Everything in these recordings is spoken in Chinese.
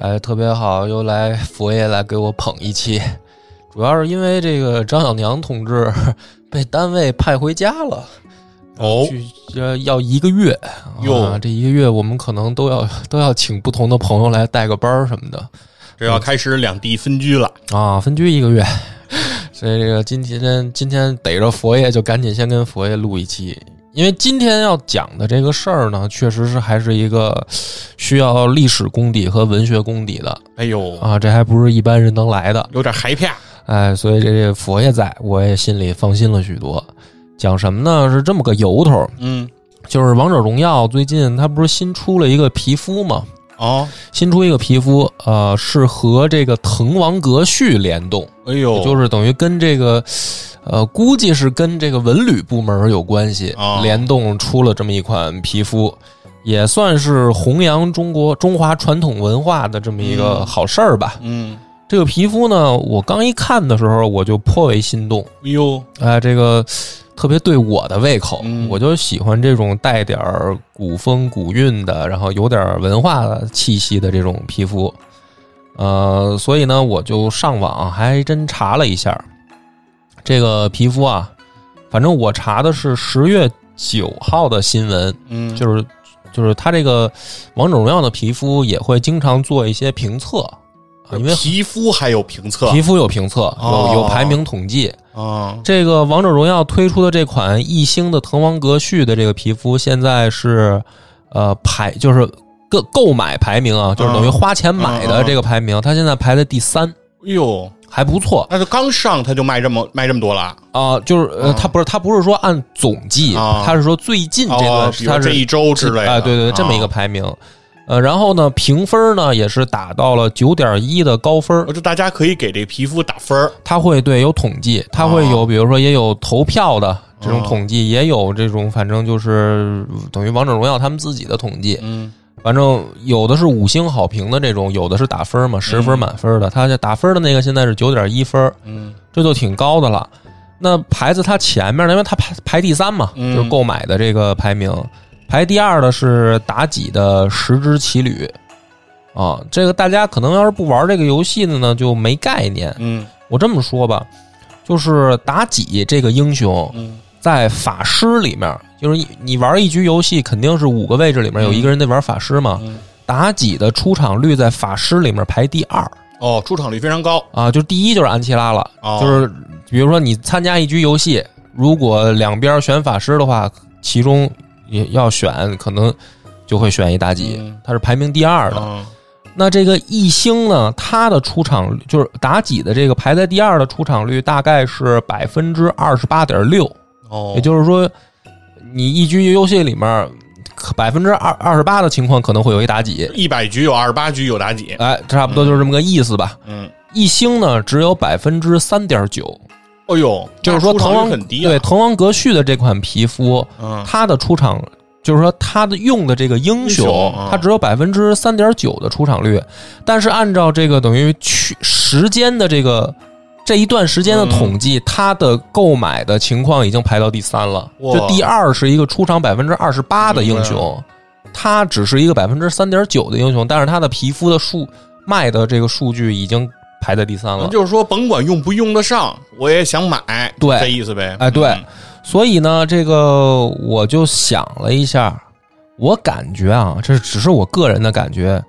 哎，特别好，又来佛爷来给我捧一期，主要是因为这个张小娘同志被单位派回家了，哦，去要要一个月。哟。啊，这一个月我们可能都要都要请不同的朋友来带个班儿什么的。这要开始两地分居了。啊，分居一个月，所以这个今天今天逮着佛爷就赶紧先跟佛爷录一期。因为今天要讲的这个事儿呢，确实是还是一个需要历史功底和文学功底的哎呦，啊，这还不是一般人能来的。有点害怕。哎，所以这这佛爷在，我也心里放心了许多。讲什么呢？是这么个由头，嗯，就是王者荣耀最近它不是新出了一个皮肤吗？哦，新出一个皮肤，呃，是和这个滕王阁序联动，哎呦，就是等于跟这个，呃，估计是跟这个文旅部门有关系，哦。联动出了这么一款皮肤，也算是弘扬中国中华传统文化的这么一个嗯。好事儿吧。嗯，这个皮肤呢，我刚一看的时候，我就颇为心动，哎呦，哎、这个特别对我的胃口，嗯我就喜欢这种带点儿古风古韵的，然后有点儿文化气息的这种皮肤。呃，所以呢，我就上网还真查了一下这个皮肤啊，反正我查的是十月九号的新闻，嗯，就是就是他这个王者荣耀的皮肤也会经常做一些评测啊，因为皮肤还有评测皮肤有评测，哦有有排名统计。啊，这个王者荣耀推出的这款一星的滕王阁序的这个皮肤，现在是呃排就是购购买排名啊，就是等于花钱买的这个排名，它现在排在第三，哎呦，还不错那就刚上它就卖这么卖这么多了。啊、就是呃，嗯它不是它不是说按总计，啊它是说最近这段哦，比如它是这一周之类的。哎，对对对，这么一个啊，排名。呃，然后呢，评分呢也是打到了九点一的高分就大家可以给这皮肤打分儿它会对有统计，它会有，比如说也有投票的这种哦统计，也有这种反正就是等于王者荣耀他们自己的统计，嗯，反正有的是五星好评的这种，有的是打分嘛，十分满分的，它这打分的那个现在是九点一分，嗯，这就挺高的了。那排在它前面呢，因为它排排第三嘛，嗯就是购买的这个排名，排第二的是妲己的十之骑旅。啊，这个大家可能要是不玩这个游戏的呢，就没概念。嗯，我这么说吧，就是妲己这个英雄嗯，在法师里面，就是你你玩一局游戏，肯定是五个位置里面有一个人在玩法师嘛。嗯妲己的出场率在法师里面排第二哦，出场率非常高。啊，就第一就是安琪拉了。哦，就是比如说你参加一局游戏，如果两边选法师的话，其中也要选，可能就会选一妲己，嗯她是排名第二的。嗯那这个一星呢，它的出场率就是妲己的这个排在第二的出场率大概是百分之二十八点六，哦，也就是说，你一局游戏里面百分之二二十八的情况可能会有一妲己，一百局有二十八局有妲己。哎，差不多就是这么个意思吧。嗯，一星呢只有百分之三点九，哎呦，就是说滕王很低啊。对，滕王阁序的这款皮肤，嗯，它的出场就是说它的用的这个英英雄它只有百分之三点九的出场率，但是按照这个等于去时间的这个这一段时间的统计，它的购买的情况已经排到第三了，就第二是一个出场百分之二十八的英雄，它只是一个百分之三点九的英雄，但是它的皮肤的数卖的这个数据已经排在第三了。那就是说，甭管用不用得上，我也想买，对这意思呗。哎对嗯所以呢，这个我就想了一下，我感觉啊，这只是我个人的感觉，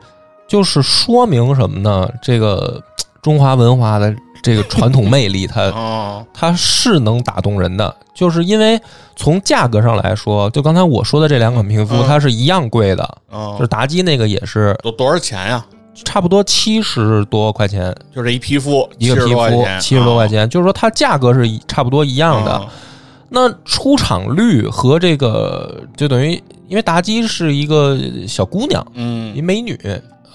就是说明什么呢？这个中华文化的这个传统魅力它，哦，它是能打动人的，就是因为从价格上来说，就刚才我说的这两款皮肤，嗯它是一样贵的，哦就是妲己那个也是多多少钱呀？差不多七十多块钱就这一皮肤，一个皮肤，七十多块钱，就是说它价格是一差不多一一样的。那出场率和这个就等于，因为妲己是一个小姑娘，嗯一美女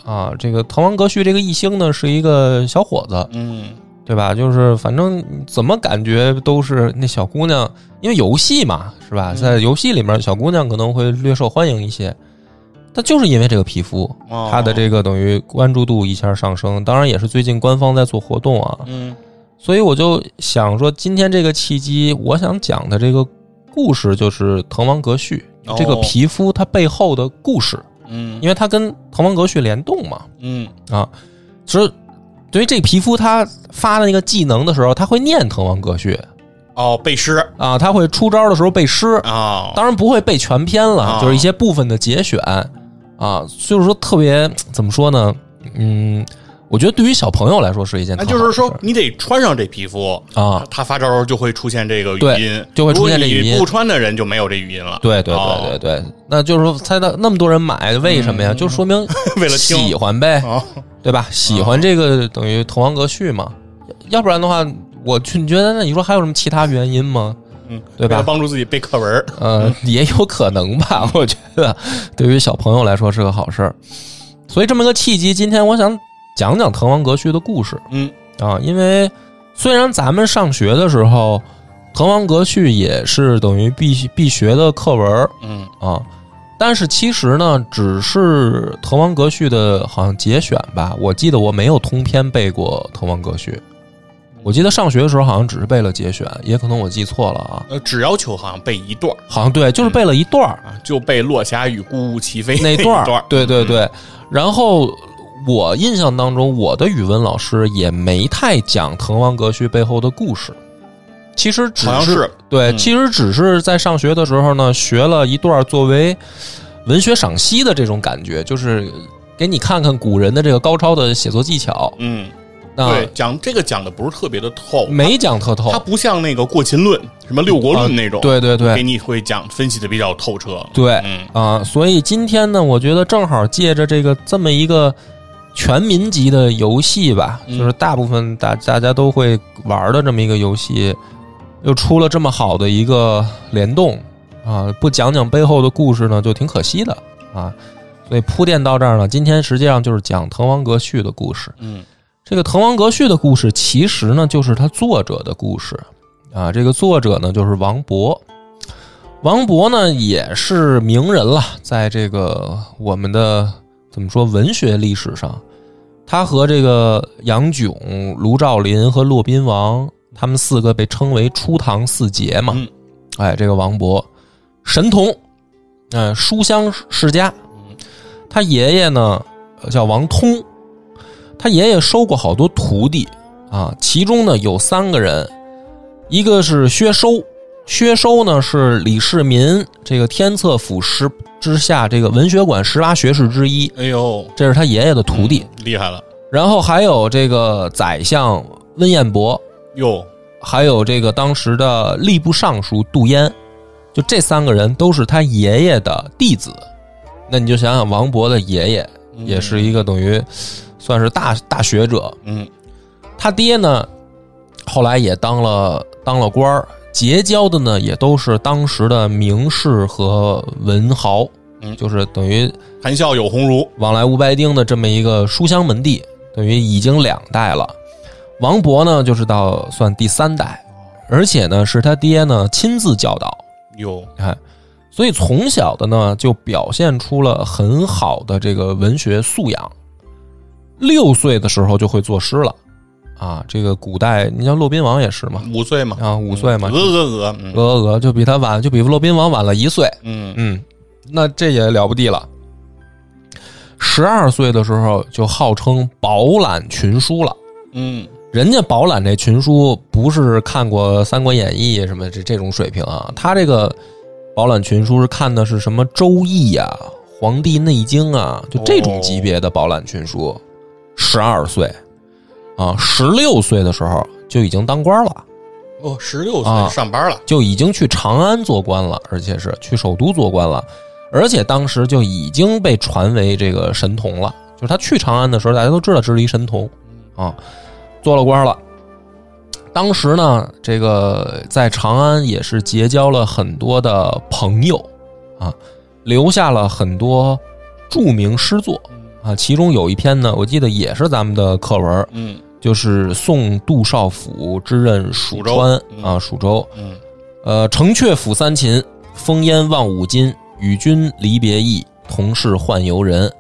啊。这个滕王阁序这个一星呢是一个小伙子，嗯对吧？就是反正怎么感觉都是那小姑娘，因为游戏嘛，是吧？嗯在游戏里面，小姑娘可能会略受欢迎一些。但就是因为这个皮肤，它的这个等于关注度一下上升，当然也是最近官方在做活动啊，嗯。所以我就想说，今天这个契机，我想讲的这个故事就是《滕王阁序》哦这个皮肤它背后的故事，嗯。因为它跟《滕王阁序》联动嘛。嗯。啊，其实对于这皮肤，它发的那个技能的时候，它会念《滕王阁序哦背诗》啊，他会出招的时候背诗，啊，当然不会背全篇了，啊就是一些部分的节选啊，就是说特别怎么说呢？嗯，我觉得对于小朋友来说是一件那就是说你得穿上这皮肤啊，他发招就会出现这个语音，就会出现这语音不穿的人就没有这语音了。对对哦对对对，那就是说，猜到那么多人买，为什么呀？嗯就说明 为了喜欢呗，哦对吧？喜欢这个等于《滕王阁序》嘛，要不然的话，我去你觉得那你说还有什么其他原因吗？嗯，对吧帮助自己背课文。嗯，也有可能吧，我觉得对于小朋友来说是个好事儿。所以这么个契机，今天我想讲讲《滕王阁序》的故事嗯啊，因为虽然咱们上学的时候，《滕王阁序》也是等于必必学的课文儿嗯啊，但是其实呢，只是《滕王阁序》的好像节选吧。我记得我没有通篇背过《滕王阁序》，我记得上学的时候好像只是背了节选，也可能我记错了啊。呃，只要求好像背一段儿好像对，就是背了一段儿。啊，就背落霞与孤鹜齐飞那段。对对对。然后我印象当中，我的语文老师也没太讲《滕王阁序》背后的故事。其实只是好像是对，嗯其实只是在上学的时候呢，学了一段作为文学赏析的这种感觉，就是给你看看古人的这个高超的写作技巧。嗯，那对，讲这个讲的不是特别的透，没讲特透它，不像那个《过秦论》什么六国论那种，啊对对对给你会讲分析的比较透彻。对嗯啊，所以今天呢，我觉得正好借着这个这么一个全民级的游戏吧，嗯就是大部分大大家都会玩的这么一个游戏，又出了这么好的一个联动啊，不讲讲背后的故事呢，就挺可惜的啊。所以铺垫到这儿呢，今天实际上就是讲《滕王阁序》的故事。嗯这个《滕王阁序》的故事，其实呢就是他作者的故事啊。这个作者呢就是王勃，王勃呢也是名人了，在这个我们的怎么说文学历史上，他和这个杨炯、卢照邻和骆宾王，他们四个被称为初唐四杰嘛。嗯哎，这个王勃，神童，嗯、书香世家，他爷爷呢呃叫王通。他爷爷收过好多徒弟啊，其中呢有三个人，一个是薛收，薛收呢是李世民这个天策府十之下这个文学馆十八学士之一，哎呦，这是他爷爷的徒弟。嗯厉害了然后还有这个宰相温彦博，哟，还有这个当时的吏部尚书杜淹，就这三个人都是他爷爷的弟子。那你就想想，王勃的爷爷也是一个等于算是大大学者，嗯。他爹呢，后来也当了当了官儿，结交的呢也都是当时的名士和文豪，嗯。就是等于谈笑有鸿儒，往来无白丁的这么一个书香门第，等于已经两代了。王勃呢，就是到算第三代，而且呢是他爹呢亲自教导，有，看，所以从小的呢就表现出了很好的这个文学素养。六岁的时候就会作诗了，啊，这个古代你像骆宾王也是嘛，五岁嘛，啊，五岁嘛，鹅鹅鹅，嗯。鹅鹅鹅就比他晚，就比骆宾王晚了一岁，嗯。嗯，那这也了不地了。十二岁的时候就号称饱览群书了。嗯。人家饱览这群书不是看过《三国演义》什么这这种水平啊，他这个饱览群书是看的是什么《周易》啊、《黄帝内经》啊，就这种级别的饱览群书。十二岁啊，十六岁的时候就已经当官了。哦，十六啊岁上班了，就已经去长安做官了，而且是去首都做官了，而且当时就已经被传为这个神童了。就是他去长安的时候，大家都知道这是一神童啊，做了官了。当时呢，这个在长安也是结交了很多的朋友啊，留下了很多著名诗作啊，其中有一篇呢，我记得也是咱们的课文，嗯就是送杜少府之任蜀川啊，蜀州。嗯呃，城阙辅三秦，风烟望五津。与君离别意，同是宦游人。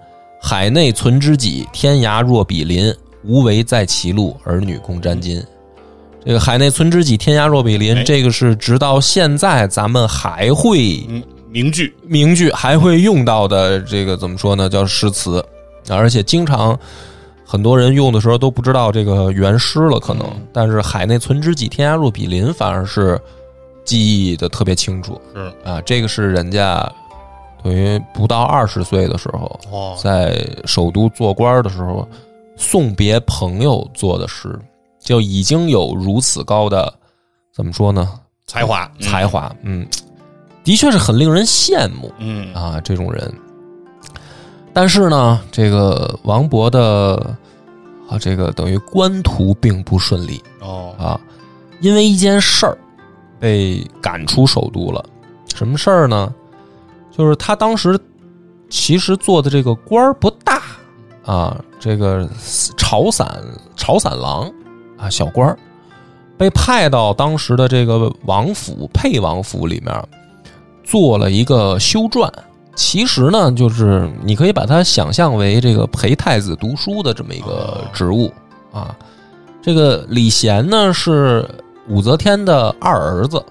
海内存知己，天涯若比邻。无为在歧路，儿女共沾巾。这个“海内存知己，天涯若比邻”，哎这个是直到现在咱们还会嗯，名句，名句还会用到的这个怎么说呢？叫诗词，而且经常很多人用的时候都不知道这个原诗了，可能。嗯但是“海内存知己，天涯若比邻”反而是记忆的特别清楚是啊。这个是人家等于不到二十岁的时候，哦，在首都做官的时候送别朋友做的诗，就已经有如此高的怎么说呢？才华，嗯才，华，嗯，的确是很令人羡慕。嗯啊，这种人。但是呢，这个王勃的啊，这个等于官途并不顺利哦，啊，因为一件事儿被赶出首都了。什么事儿呢？就是他当时其实做的这个官儿不大啊，这个朝散朝散郎啊，小官儿被派到当时的这个王府沛王府里面做了一个修撰。其实呢，就是你可以把它想象为这个陪太子读书的这么一个职务啊。这个李贤呢是武则天的二儿子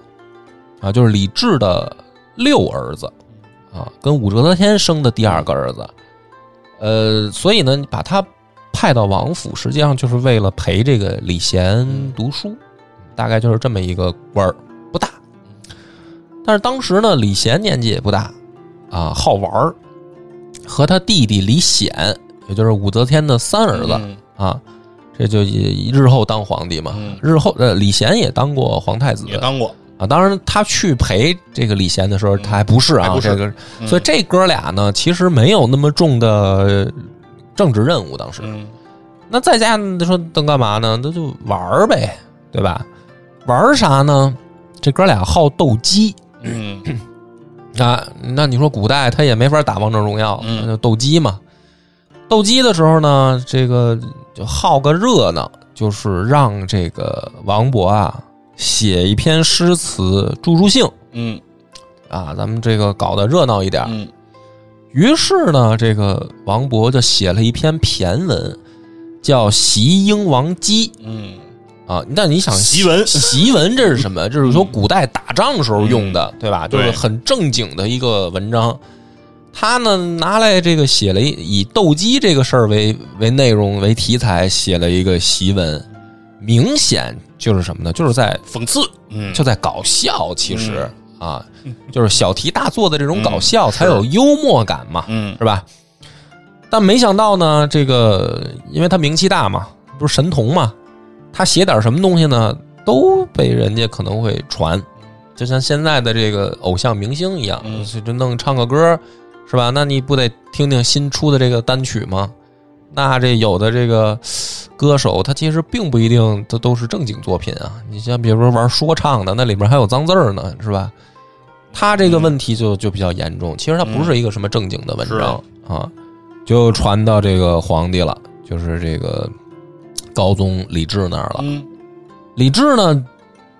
啊，就是李治的六儿子啊，跟武则天生的第二个儿子。呃，所以呢，把他派到王府，实际上就是为了陪这个李贤读书，大概就是这么一个官儿，不大。但是当时呢，李贤年纪也不大啊，好玩儿，和他弟弟李显，也就是武则天的三儿子、嗯啊，这就也日后当皇帝嘛。嗯日后呃，李贤也当过皇太子也当过，啊。当然，他去陪这个李贤的时候，他还不是啊，不是这个，嗯所以这哥俩呢，其实没有那么重的政治任务。当时，嗯那在家你说能干嘛呢？那就玩儿呗，对吧？玩儿啥呢？这哥俩好斗鸡嗯 啊。那你说古代他也没法打王者荣耀，嗯那就斗鸡嘛。斗鸡的时候呢，这个就好个热闹，就是让这个王勃啊写一篇诗词助助兴嗯啊，咱们这个搞得热闹一点。嗯于是呢，这个王勃就写了一篇骈文，叫《袭英王姬》。嗯啊，那你想檄文檄文这是什么？这是说古代打仗时候用的，对吧？就是很正经的一个文章。他呢拿来这个写了一以斗鸡这个事儿为为内容为题材写了一个檄文，明显就是什么呢？就是在讽刺，嗯就在搞笑，其实、啊，就是小题大做的这种搞笑、才有幽默感嘛。嗯是吧？但没想到呢，这个因为他名气大嘛，不是神童嘛，他写点什么东西呢，都被人家可能会传，就像现在的这个偶像明星一样，嗯就就弄唱个歌，是吧？那你不得听听新出的这个单曲吗？那这有的这个歌手，他其实并不一定都都是正经作品啊。你像比如说玩说唱的，那里面还有脏字儿呢，是吧？他这个问题就就比较严重。其实他不是一个什么正经的文章、啊，就传到这个皇帝了，就是这个高宗李治那儿了。嗯，李治呢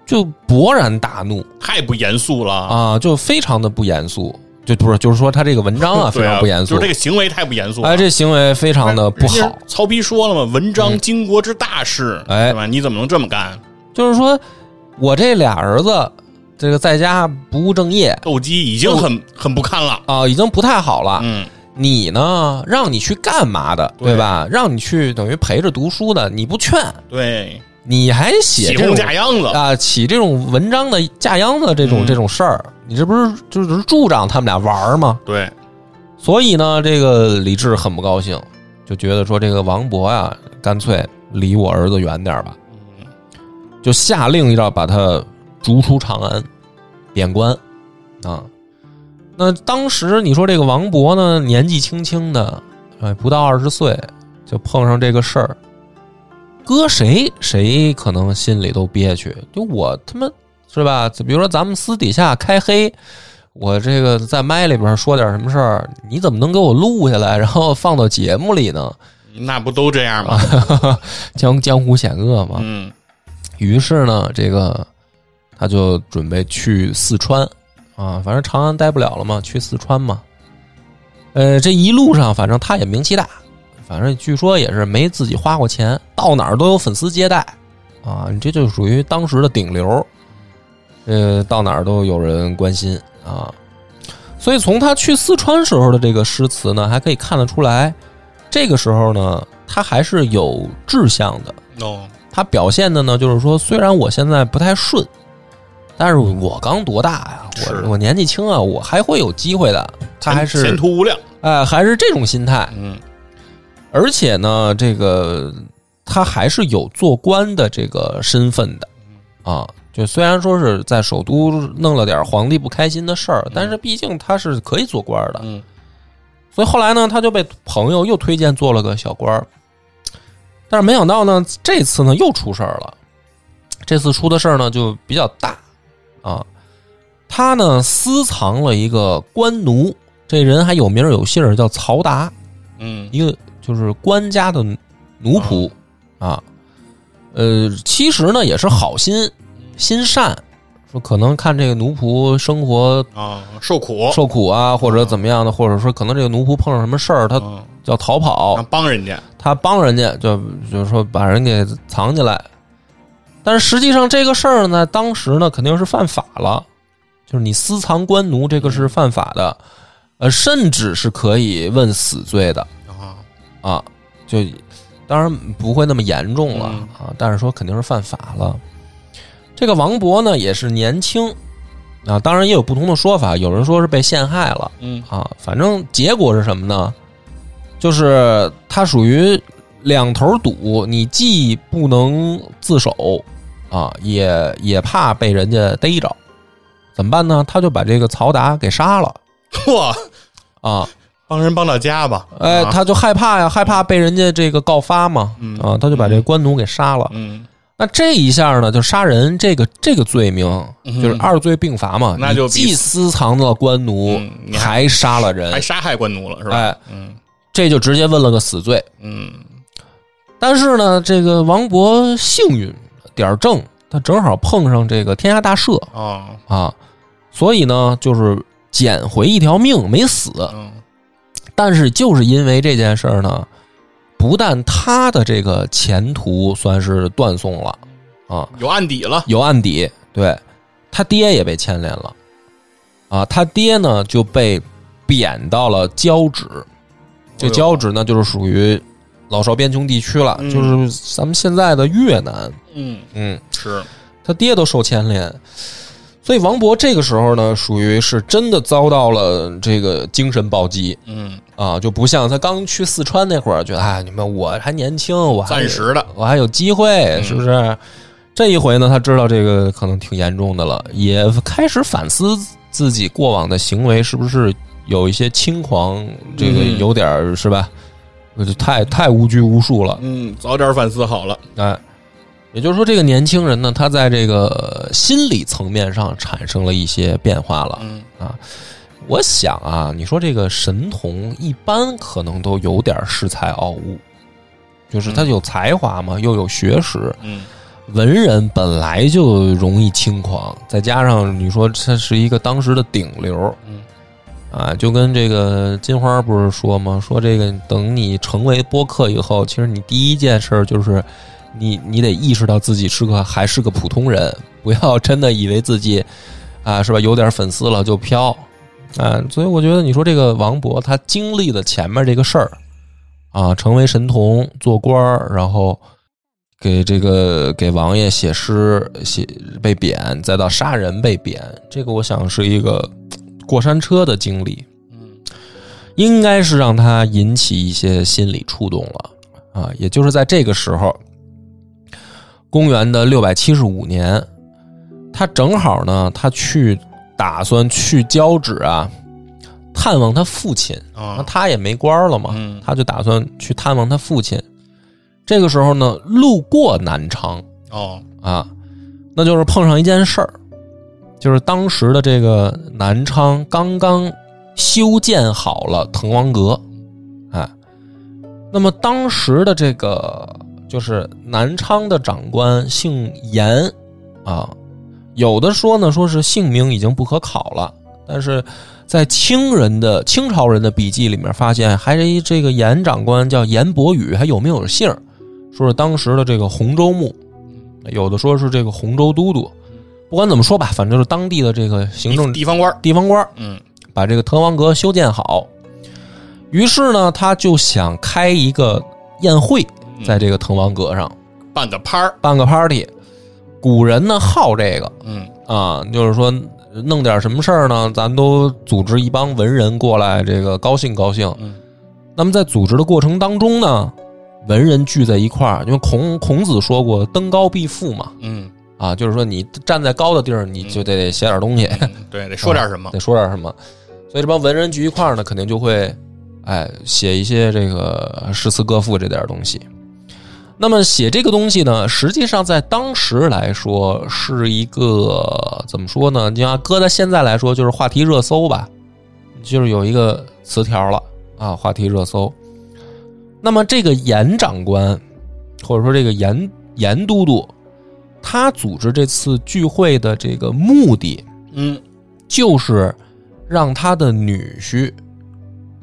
就勃然大怒太不严肃了啊！啊，就非常的不严肃，就不是就是说他这个文章啊 非常不严肃，就是这个行为太不严肃了。哎，这行为非常的不好。曹丕说了嘛，文章经国之大事，哎对吧？你怎么能这么干？就是说我这俩儿子，这个在家不务正业斗鸡已经很很不堪了。啊，已经不太好了。嗯，你呢，让你去干嘛的，对。对吧？让你去等于陪着读书的，你不劝，对，你还写这种架秧子，啊，起这种文章的架秧子这种、嗯。这种事儿，你这不是就是助长他们俩玩儿吗？对，所以呢，这个李治很不高兴，就觉得说这个王勃呀，干脆离我儿子远点吧，嗯。就下令要把他逐出长安，贬官。啊。那当时你说这个王勃呢，年纪轻轻的，哎，不到二十岁，就碰上这个事儿，搁谁谁可能心里都憋屈。就我他妈是吧？就比如说咱们私底下开黑，我这个在麦里边说点什么事儿，你怎么能给我录下来，然后放到节目里呢？那不都这样吗？江江湖险恶嘛。嗯于是呢，这个他就准备去四川啊，反正长安待不了了嘛，去四川嘛。呃，这一路上反正他也名气大，反正据说也是没自己花过钱，到哪儿都有粉丝接待啊，你这就属于当时的顶流，呃，到哪儿都有人关心啊。所以从他去四川时候的这个诗词呢，还可以看得出来，这个时候呢，他还是有志向的。哦，他表现的呢，就是说，虽然我现在不太顺，但是我刚多大呀？是我我年纪轻啊，我还会有机会的。他还是前途无量。哎、还是这种心态。嗯而且呢，这个他还是有做官的这个身份的啊。就虽然说是在首都弄了点皇帝不开心的事儿，但是毕竟他是可以做官的。嗯所以后来呢，他就被朋友又推荐做了个小官儿。但是没想到呢，这次呢又出事儿了。这次出的事儿呢就比较大啊，他呢私藏了一个官奴，这人还有名儿有姓儿，叫曹达，嗯一个就是官家的奴仆啊。呃，其实呢也是好心心善，说可能看这个奴仆生活啊，受苦，受苦啊，或者怎么样的，或者说可能这个奴仆碰上什么事儿，他嗯要逃跑啊，帮人家。他帮人家，就就是说把人给藏起来。但是实际上这个事儿呢，当时呢肯定是犯法了，就是你私藏官奴这个是犯法的，呃，甚至是可以问死罪的啊，啊。就当然不会那么严重了嗯啊，但是说肯定是犯法了。这个王勃呢也是年轻啊，当然也有不同的说法，有人说是被陷害了。嗯啊，反正结果是什么呢？就是他属于两头堵，你既不能自首啊，也也怕被人家逮着，怎么办呢？他就把这个曹达给杀了 嚯，啊！帮人帮到家吧。哎，啊他就害怕呀，害怕被人家这个告发嘛，嗯啊，他就把这官奴给杀了。嗯，那这一下呢，就杀人这个这个罪名，就是二罪并罚嘛。那就既私藏了官奴还还杀了人还，杀害官奴了是吧？哎，嗯这就直接问了个死罪。嗯但是呢，这个王勃幸运点儿正，他正好碰上这个天下大赦啊啊，所以呢，就是捡回一条命，没死。嗯但是就是因为这件事儿呢，不但他的这个前途算是断送了啊，有案底了。有案底，对他爹也被牵连了啊，他爹呢就被贬到了交趾，这交趾呢就是属于老少边穷地区了，嗯就是咱们现在的越南。嗯，嗯，是。他爹都受牵连，所以王勃这个时候呢，属于是真的遭到了这个精神暴击。嗯。啊，就不像他刚去四川那会儿，觉得哎，你们我还年轻，我还暂时的。我还有机会，嗯是不是？这一回呢，他知道这个可能挺严重的了，也开始反思自己过往的行为是不是有一些轻狂，这个嗯。有点儿是吧？太太无拘无束了，嗯，早点反思好了。哎，也就是说，这个年轻人呢，他在这个心理层面上产生了一些变化了。嗯我想啊，你说这个神童一般可能都有点恃才傲物，就是他有才华嘛，又有学识，嗯文人本来就容易轻狂，再加上你说他是一个当时的顶流嗯啊，就跟这个金花不是说吗？说这个等你成为播客以后，其实你第一件事儿就是你你得意识到自己是个还是个普通人，不要真的以为自己啊是吧有点粉丝了就飘啊。所以我觉得你说这个王勃他经历了前面这个事儿啊，成为神童做官，然后。给这个给王爷写诗，写被贬，再到杀人被贬，这个我想是一个过山车的经历，嗯应该是让他引起一些心理触动了啊。也就是在这个时候，公元的六百七十五年，他正好呢，他去打算去交趾啊，探望他父亲。那啊他也没官了嘛，嗯。他就打算去探望他父亲。这个时候呢，路过南昌哦。啊，那就是碰上一件事儿，就是当时的这个南昌刚刚修建好了滕王阁，哎，那么当时的这个就是南昌的长官姓严啊，有的说呢，说是姓名已经不可考了，但是在清人的清朝人的笔记里面发现，还是一这个严长官叫严伯宇，还有没有姓儿？说是当时的这个洪州牧，有的说是这个洪州都督。不管怎么说吧，反正就是当地的这个行政地方官，地方官嗯把这个滕王阁修建好，于是呢，他就想开一个宴会，在这个滕王阁上办个趴儿，办个 party。古人呢好这个嗯啊，就是说弄点什么事儿呢，咱都组织一帮文人过来，这个高兴高兴。嗯那么在组织的过程当中呢，文人聚在一块儿，因为孔孔子说过“登高必富”嘛，嗯，啊，就是说你站在高的地儿，你就得写点东西。嗯对，得说点 什么，得说点什么。所以这帮文人聚一块儿呢，肯定就会，哎，写一些这个诗词歌赋这点东西。那么写这个东西呢，实际上在当时来说是一个怎么说呢？你要搁在现在来说，就是话题热搜吧，就是有一个词条了啊，话题热搜。那么这个严长官，或者说这个严严都督，他组织这次聚会的这个目的，嗯就是让他的女婿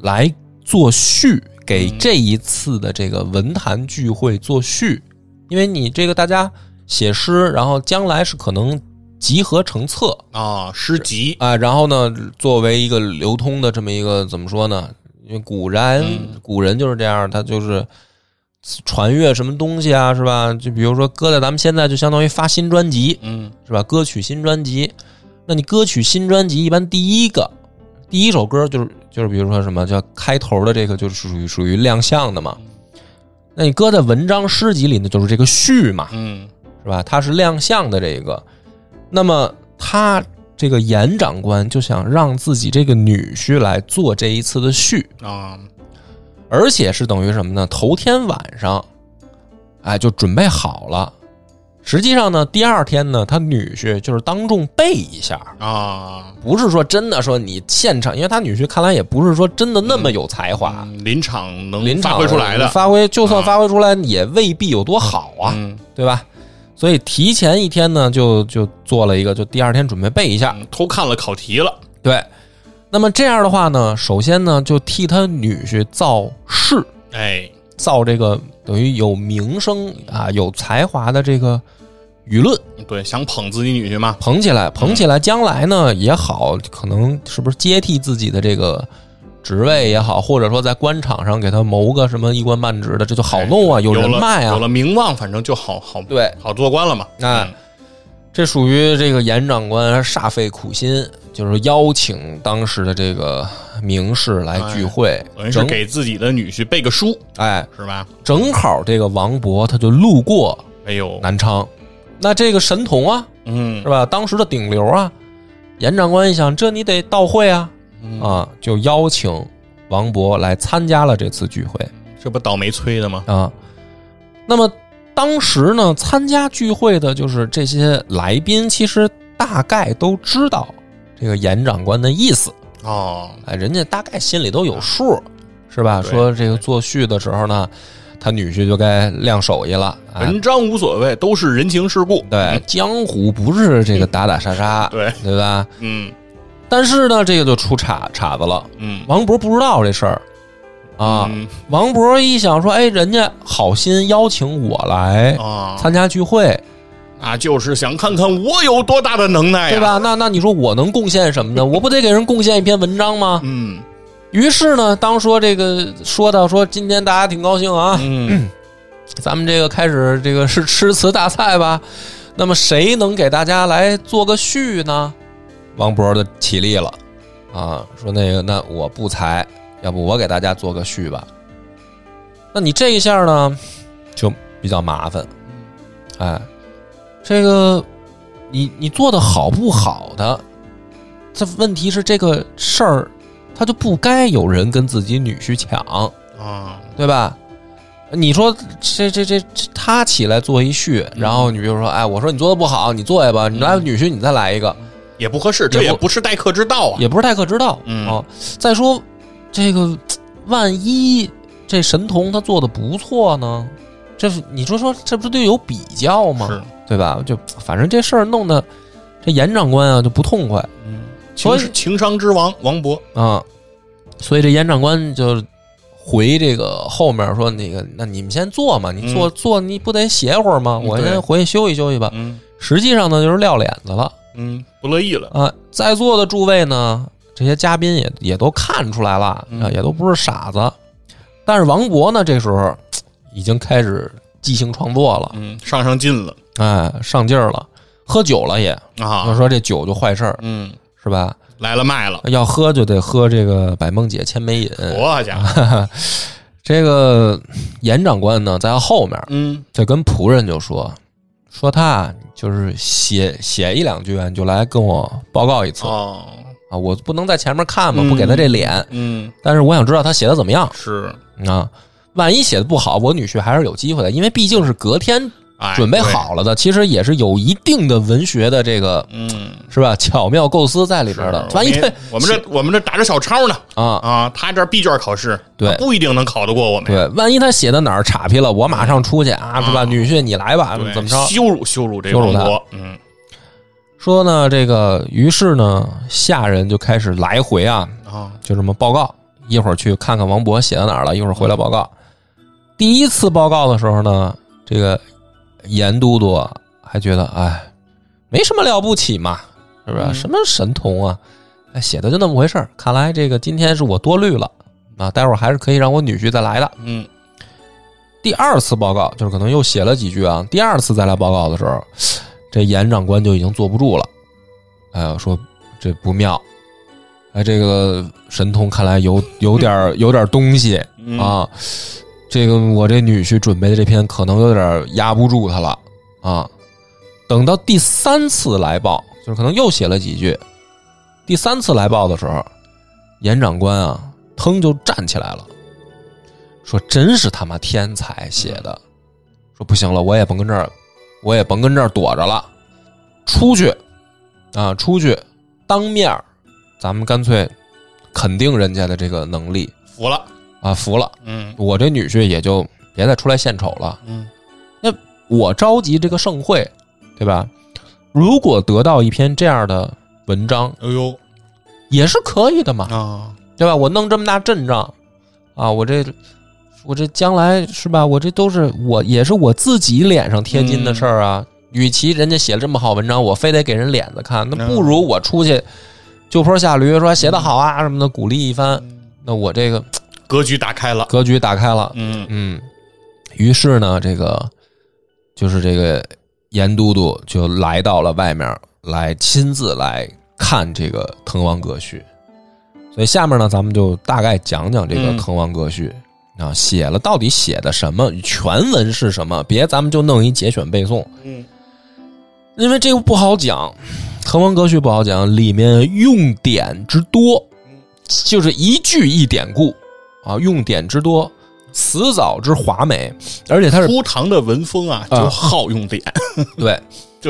来作序，给嗯这一次的这个文坛聚会作序。因为你这个大家写诗，然后将来是可能集合成册啊，诗集，啊，然后呢，作为一个流通的这么一个怎么说呢？因为古人、嗯古人就是这样，他就是传阅什么东西啊，是吧？就比如说搁在咱们现在，就相当于发新专辑，嗯是吧？歌曲新专辑，那你歌曲新专辑一般第一个第一首歌就是就是比如说什么叫开头的这个就是属于属于亮相的嘛。那你搁在文章诗集里呢，就是这个序嘛，嗯是吧？它是亮相的这个。那么他这个严长官就想让自己这个女婿来做这一次的序，啊，而且是等于什么呢？头天晚上，哎，就准备好了。实际上呢，第二天呢，他女婿就是当众背一下，啊，不是说真的说你现场，因为他女婿看来也不是说真的那么有才华，嗯临场能临场发挥出来的，发挥就算啊发挥出来也未必有多好啊，嗯，对吧？所以提前一天呢，就就做了一个，就第二天准备背一下。嗯偷看了考题了，对，那么这样的话呢，首先呢，就替他女婿造势，哎，造这个等于有名声啊、有才华的这个舆论，对，想捧自己女婿嘛，捧起来，捧起来，将来呢也好，可能是不是接替自己的这个职位也好，或者说在官场上给他谋个什么一官半职的，这就好弄啊，哎有人脉啊。有，了名望，反正就好好对，好做官了嘛，哎这属于这个严长官煞费苦心，就是邀请当时的这个名士来聚会，嗯等于是给自己的女婿背个书，哎，是吧？正好这个王勃他就路过哎呦，南昌，那这个神童啊，嗯是吧？当时的顶流啊，严长官一想，这你得到会啊，嗯啊，就邀请王勃来参加了这次聚会这不倒霉催的吗？啊。那么当时呢，参加聚会的就是这些来宾，其实大概都知道这个严长官的意思，哦，哎，人家大概心里都有数，是吧？说这个作序的时候呢，他女婿就该亮手艺了，哎，文章无所谓，都是人情世故，对，江湖不是这个打打杀杀，对，对吧？嗯但是呢，这个就出岔岔子了。嗯王博不知道这事儿啊。嗯王博一想说，哎，人家好心邀请我来啊，参加聚会，啊，就是想看看我有多大的能耐呀，对？吧？那那你说我能贡献什么呢？我不得给人贡献一篇文章吗？嗯于是呢，当说这个说到说今天大家挺高兴啊，嗯咱们这个开始这个是诗词大赛吧？那么谁能给大家来做个序呢？王勃的起立了啊，说那个那我不才，要不我给大家做个序吧？那你这一下呢，就比较麻烦，哎，这个你你做的好不好的，这问题是这个事儿，他就不该有人跟自己女婿抢。啊，对吧？你说这这这这他起来做一序，然后你比如说，哎，我说你做的不好，你坐下吧，你来女婿你再来一个，也不合适，这也不是待客之道啊。也不是待客之道嗯啊。再说这个，万一这神童他做的不错呢？这你说说，这不是得有比较吗？是，对吧？就反正这事儿弄得这严长官啊就不痛快嗯，所以情情商之王王勃，啊，所以这严长官就回这个后面说：“那个，那你们先坐嘛，你坐、坐，你不得歇会儿吗？我先回去休息休息吧。嗯实际上呢，就是撂脸子了嗯，不乐意了。啊。在座的诸位呢，这些嘉宾也也都看出来了，嗯啊，也都不是傻子。但是王勃呢，这时候已经开始即兴创作了，嗯，上上劲了哎，上劲儿了，喝酒了也。啊就。说这酒就坏事儿，嗯，是吧？来了卖了，要喝就得喝这个百梦姐千枚饮。我家伙，这个严长官呢，在后面嗯。就跟仆人就说，说他就是写写一两句，你就来跟我报告一次、哦，啊，我不能在前面看嘛，嗯。不给他这脸，嗯。但是我想知道他写的怎么样。是，啊。万一写的不好，我女婿还是有机会的，因为毕竟是隔天哎，准备好了的，其实也是有一定的文学的这个，嗯，是吧巧妙构思在里边的。万一他我们这我们这打着小抄呢啊，啊，他这闭卷考试，对不一定能考得过我们。对，万一他写的哪儿岔劈了，我马上出去啊，是吧？啊女婿你来吧，怎么着？羞辱羞辱这羞辱他王勃，嗯说呢，这个于是呢，下人就开始来回啊，啊，就这么报告，一会儿去看看王勃写到哪儿了，一会儿回来报告。第一次报告的时候呢，这个严都督啊还觉得，哎，没什么了不起嘛，是不是？嗯什么神童啊，哎，写的就那么回事儿。看来这个今天是我多虑了啊，待会儿还是可以让我女婿再来的。嗯第二次报告就是可能又写了几句啊。第二次再来报告的时候，这严长官就已经坐不住了，哎呀，说这不妙，哎，这个神童看来有有点有点东西嗯啊。这个我这女婿准备的这篇可能有点压不住他了啊。等到第三次来报，就是可能又写了几句。第三次来报的时候，严长官啊，腾就站起来了，说：“真是他妈天才写的。”说不行了，我也甭跟这儿，我也甭跟这儿躲着了，出去啊，出去当面，咱们干脆肯定人家的这个能力服了，啊，服了。嗯我这女婿也就别再出来献丑了。嗯那我召集这个盛会，对吧？如果得到一篇这样的文章，哎呦也是可以的嘛，啊，对吧？我弄这么大阵仗啊，我这我这将来是吧？我这都是我也是我自己脸上贴金的事儿啊。与其人家写了这么好文章，我非得给人脸子看，那不如我出去就坡下驴，说写的好啊什么的，鼓励一番。那我这个格局打开了，格局打开了，嗯。嗯，于是呢，这个就是这个严都督就来到了外面来亲自来看这个《滕王阁序》，所以下面呢，咱们就大概讲讲这个嗯《滕王阁序》啊，写了到底写的什么，全文是什么，别咱们就弄一节选背诵，嗯。因为这个不好讲，《滕王阁序》不好讲，里面用典之多，就是一句一典故啊，用典之多，辞藻之华美，而且它是初唐的文风啊，就好用典，对，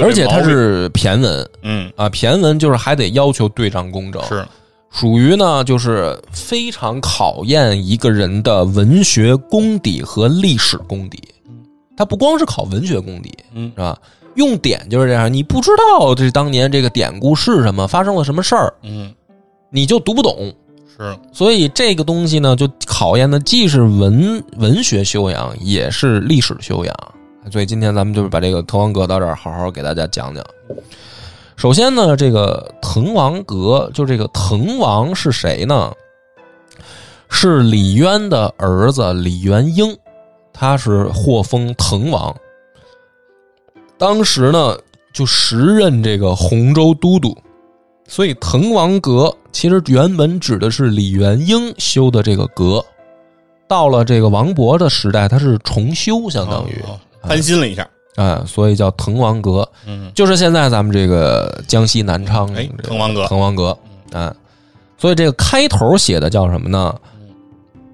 而且它是骈文嗯啊，骈文就是还得要求对仗工整，是属于呢就是非常考验一个人的文学功底和历史功底。它不光是考文学功底，嗯是吧？用典就是这样，你不知道这当年这个典故是什么，发生了什么事儿，嗯你就读不懂。是所以这个东西呢，就考验的既是文文学修养，也是历史修养。所以今天咱们就是把这个滕王阁到这儿好好给大家讲讲。首先呢，这个滕王阁，就这个滕王是谁呢？是李渊的儿子李元婴，他是获封滕王。当时呢，就时任这个洪州都督，所以滕王阁其实原本指的是李元英修的这个阁，到了这个王勃的时代，它是重修，相当于。哦翻新了一下，啊、所以叫滕王阁，嗯。就是现在咱们这个江西南昌哎滕王阁。滕王阁啊，所以这个开头写的叫什么呢？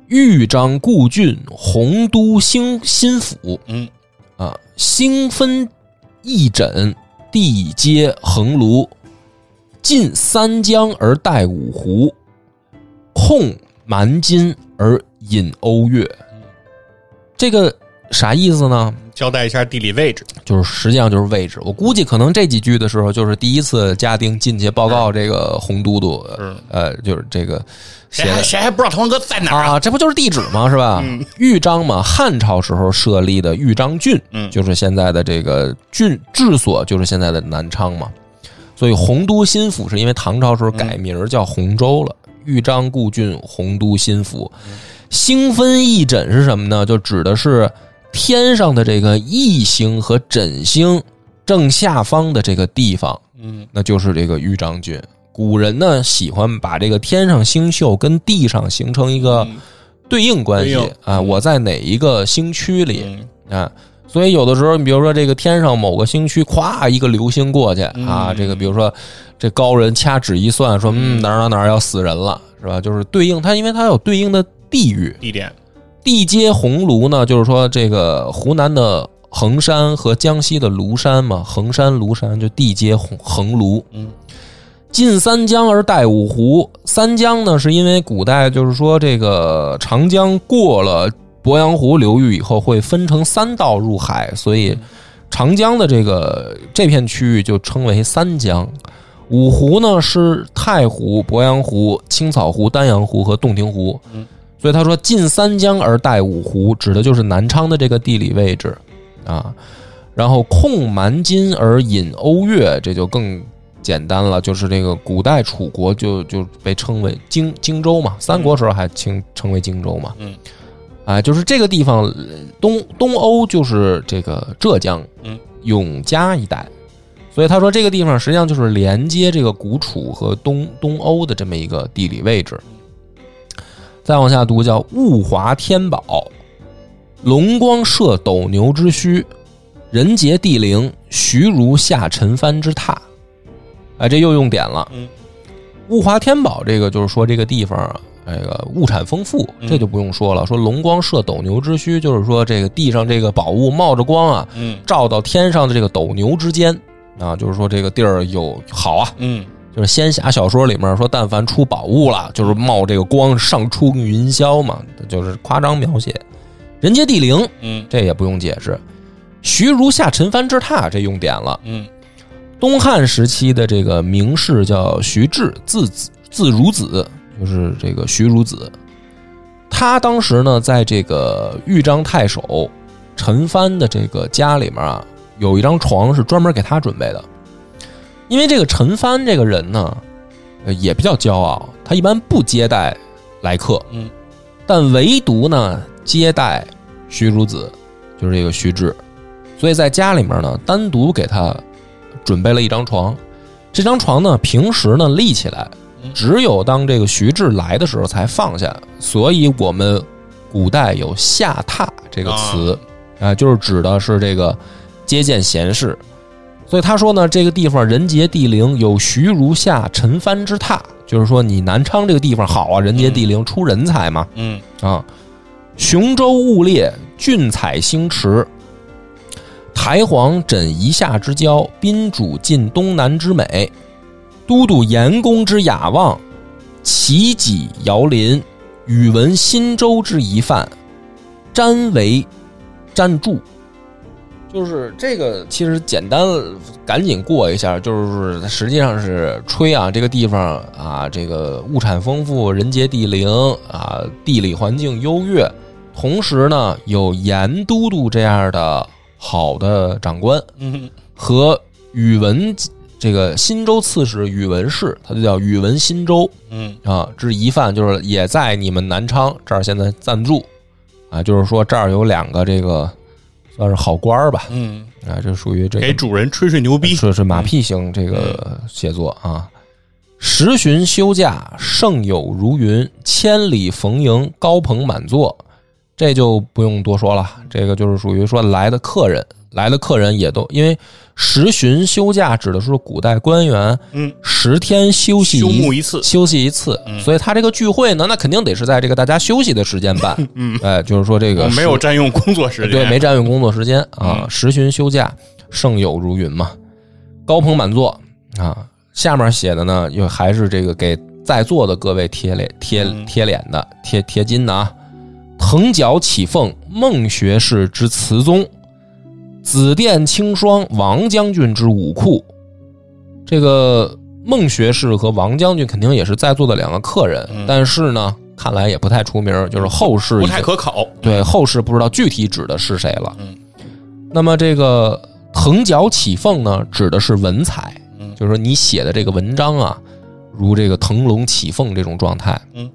豫章故郡，洪都兴新府。嗯。啊，兴分翼轸，地接衡庐，进三江而带五湖，控蛮金而引瓯越。这个啥意思呢？交代一下地理位置。就是实际上就是位置。我估计可能这几句的时候，就是第一次家丁进去报告这个洪都督，嗯呃，就是这个谁还谁还不知道唐哥在哪儿啊？啊，这不就是地址吗？是吧？豫章嘛，汉朝时候设立的豫章郡，嗯就是现在的这个郡治所，就是现在的南昌嘛。所以洪都新府是因为唐朝时候改名儿叫洪州了，豫章故郡，洪都新府。星分翼轸是什么呢？就指的是天上的这个翼星和枕星正下方的这个地方，嗯那就是这个豫章郡。古人呢喜欢把这个天上星宿跟地上形成一个对应关系啊，我在哪一个星区里嗯啊？所以有的时候，你比如说这个天上某个星区，咵一个流星过去啊，嗯这个比如说这高人掐指一算，说嗯哪儿哪儿哪儿要死人了，是吧？就是对应它，因为它有对应的地域。地点地接鸿胪呢，就是说这个湖南的衡山和江西的庐山嘛，衡山庐山就地接鸿衡庐。嗯，进三江而带五湖。三江呢，是因为古代就是说这个长江过了鄱阳湖流域以后会分成三道入海，所以长江的这个这片区域就称为三江。五湖呢是太湖、鄱阳湖、青草湖、丹阳湖和洞庭湖。所以他说进三江而带五湖，指的就是南昌的这个地理位置啊。然后控蛮金而引瓯越，这就更简单了，就是这个古代楚国就就被称为荆荆州嘛，三国时候还称称为荆州嘛。嗯，啊，就是这个地方呃东东欧就是这个浙江，嗯，永嘉一带。所以他说这个地方实际上就是连接这个古楚和东东欧的这么一个地理位置。再往下读叫物华天宝，龙光射斗牛之墟，人杰地灵，徐如下陈蕃之榻。哎，这又用典了。嗯，物华天宝这个就是说这个地方啊，这个物产丰富，嗯这就不用说了。说龙光射斗牛之墟，就是说这个地上这个宝物冒着光啊，嗯照到天上的这个斗牛之间啊，就是说这个地儿有好啊。嗯就是仙侠小说里面说，但凡出宝物了，就是冒这个光上出云霄嘛，就是夸张描写。人杰地灵，嗯这也不用解释。徐如下陈蕃之榻，这用典了。嗯东汉时期的这个名士叫徐志，字子字如子，就是这个徐孺子。他当时呢，在这个豫章太守陈蕃的这个家里面啊，有一张床是专门给他准备的。因为这个陈蕃这个人呢，呃也比较骄傲，他一般不接待来客，嗯，但唯独呢接待徐孺子，就是这个徐志，所以在家里面呢单独给他准备了一张床。这张床呢平时呢立起来，只有当这个徐志来的时候才放下，所以我们古代有下榻这个词啊、就是指的是这个接见贤士。所以他说呢，这个地方人杰地灵，有徐如下陈蕃之榻，就是说你南昌这个地方好啊，人杰地灵，出人才嘛。嗯。啊。雄州雾列，俊采星驰，台隍枕夷夏之交，宾主尽东南之美，都督严公之雅望，齐己遥临，宇文新州之遗范，瞻为瞻注。就是这个，其实简单赶紧过一下，就是实际上是吹啊，这个地方啊，这个物产丰富，人杰地灵啊，地理环境优越，同时呢有严都督这样的好的长官嗯和宇文这个新州刺史宇文氏，他就叫宇文新州嗯啊，这疑犯就是也在你们南昌这儿现在暂住啊，就是说这儿有两个这个算是好官儿吧嗯，啊，这属于这个给主人吹吹牛逼。是是马屁型这个写作啊。时旬休假，胜友如云，千里逢迎，高朋满座。这就不用多说了，这个就是属于说来的客人，来的客人也都因为时旬休假指的是古代官员嗯，十天休息休沐一次休息一次，所以他这个聚会呢，那肯定得是在这个大家休息的时间办。嗯，哎，就是说这个没有占用工作时间。对，没占用工作时间啊。嗯时旬休假，盛友如云嘛，高朋满座啊。下面写的呢，又还是这个给在座的各位贴脸贴嗯贴脸的贴贴金的啊。藤角起凤，孟学士之词宗，紫电青霜，王将军之武库。这个孟学士和王将军肯定也是在座的两个客人，嗯但是呢，看来也不太出名，就是后世不太可考。对后世不知道具体指的是谁了。嗯那么这个藤角起凤呢，指的是文采，嗯就是说你写的这个文章啊，如这个腾龙起凤这种状态。嗯，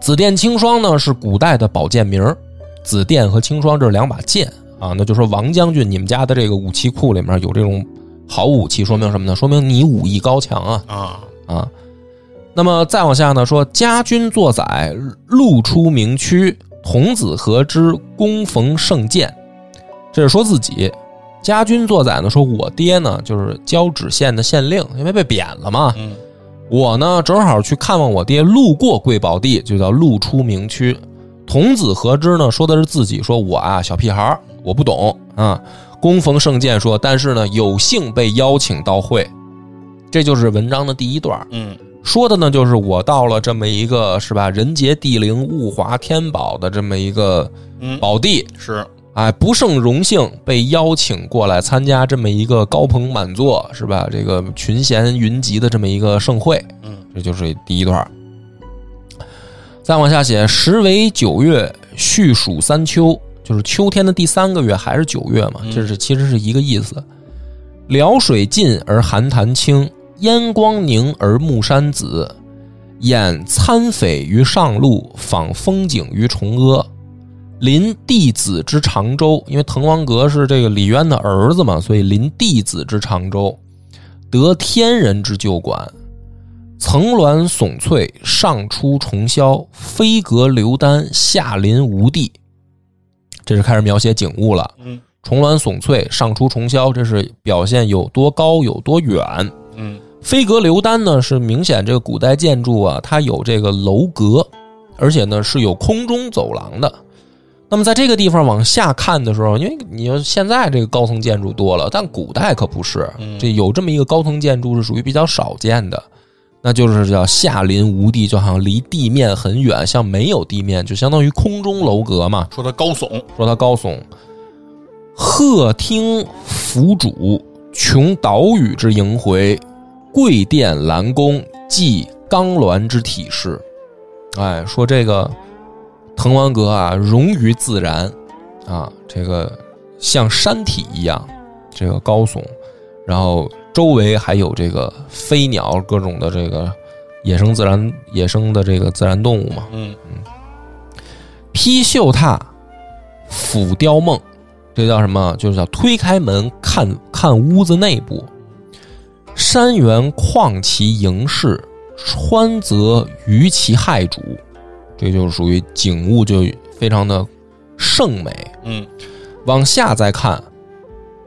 紫电青霜呢是古代的宝剑名儿，紫电和青霜这是两把剑啊。那就说王将军，你们家的这个武器库里面有这种好武器，说明什么呢？说明你武艺高强啊啊，啊。那么再往下呢，说家军作宰，路出名区，童子何之恭逢圣剑，这是说自己。家军作宰呢，说我爹呢就是交趾县的县令，因为被贬了嘛。嗯我呢正好去看望我爹，路过贵宝地，就叫路出名区。童子何之呢？说的是自己，说我啊小屁孩儿，我不懂啊。恭逢圣剑说，但是呢有幸被邀请到会，这就是文章的第一段。嗯说的呢就是我到了这么一个是吧人杰地灵、物华天宝的这么一个嗯，宝地，是哎，不胜荣幸被邀请过来参加这么一个高朋满座是吧？这个群贤云集的这么一个盛会。嗯这就是第一段。再往下写，时为九月，序属三秋，就是秋天的第三个月，还是九月嘛？嗯这是其实是一个意思。辽水尽而寒潭清，烟光凝而暮山紫。掩参匪于上路，访风景于崇阿。临弟子之长洲，因为滕王阁是这个李渊的儿子嘛，所以临弟子之长洲，得天人之旧馆。层峦耸翠，上出重霄；飞阁流丹，下临无地。这是开始描写景物了。嗯重峦耸翠，上出重霄，这是表现有多高有多远。嗯飞阁流丹呢，是明显这个古代建筑啊，它有这个楼阁，而且呢是有空中走廊的。那么在这个地方往下看的时候，因为你说现在这个高层建筑多了，但古代可不是，嗯这有这么一个高层建筑是属于比较少见的，那就是叫下临无地，就好像离地面很远，像没有地面，就相当于空中楼阁嘛。说它高耸，说它高耸，鹤听凫主，穷岛屿之萦回，贵殿兰宫，即冈峦之体势。哎，说这个滕王阁啊，融于自然啊，这个像山体一样，这个高耸，然后周围还有这个飞鸟，各种的这个野生自然、野生的这个自然动物嘛。嗯披绣榻，俯雕梦，这叫什么？就是叫推开门看看屋子内部。山原旷其盈室，川泽于其害主，这就是属于景物，就非常的盛美。嗯往下再看，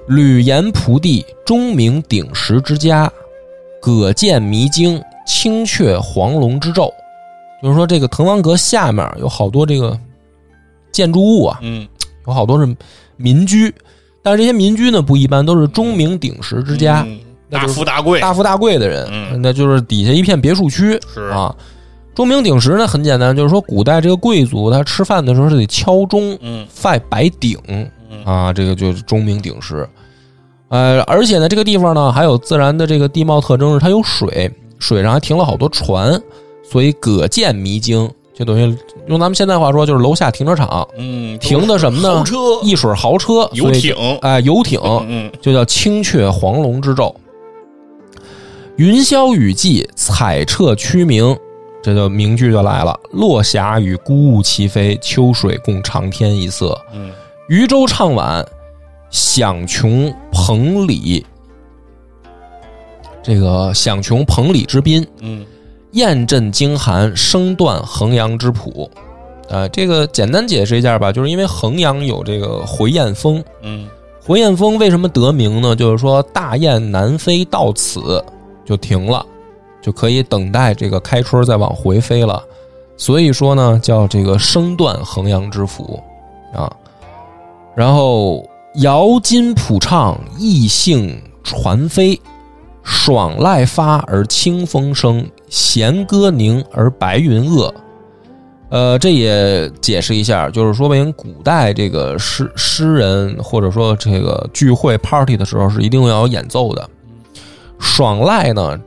吕岩蒲地，钟鸣鼎食之家，葛剑迷津，青雀黄龙之昼。就是说，这个滕王阁下面有好多这个建筑物啊，嗯有好多是民居，但是这些民居呢不一般，都是钟鸣鼎食之家，嗯大富大贵，大富大贵的人，嗯那就是底下一片别墅区是啊。钟鸣鼎食呢很简单，就是说古代这个贵族他吃饭的时候是得敲钟，嗯饭白鼎嗯啊，这个就是钟鸣鼎食。呃，而且呢，这个地方呢还有自然的这个地貌特征是它有水，水上还停了好多船，所以葛见迷津，就等于用咱们现在话说就是楼下停车场嗯，停的什么呢豪车、一水豪车、游艇，哎、游艇，嗯就叫青雀黄龙之昼。云霄雨霁，彩彻区明，这就名句就来了。落霞与孤鹜齐飞，秋水共长天一色。嗯渔舟唱晚，响穷彭蠡。这个响穷彭蠡之滨，嗯雁阵惊寒，声断衡阳之浦。呃，这个简单解释一下吧，就是因为衡阳有这个回雁峰，嗯回雁峰为什么得名呢？就是说大雁南飞到此就停了，就可以等待这个开春再往回飞了。所以说呢，叫这个声断衡阳之浦啊。然后遥金浦畅，异兴传飞，爽籁发而清风生，弦歌凝而白云遏。呃，这也解释一下，就是说明古代这个诗诗人或者说这个聚会 party 的时候是一定要有演奏的。爽籁呢，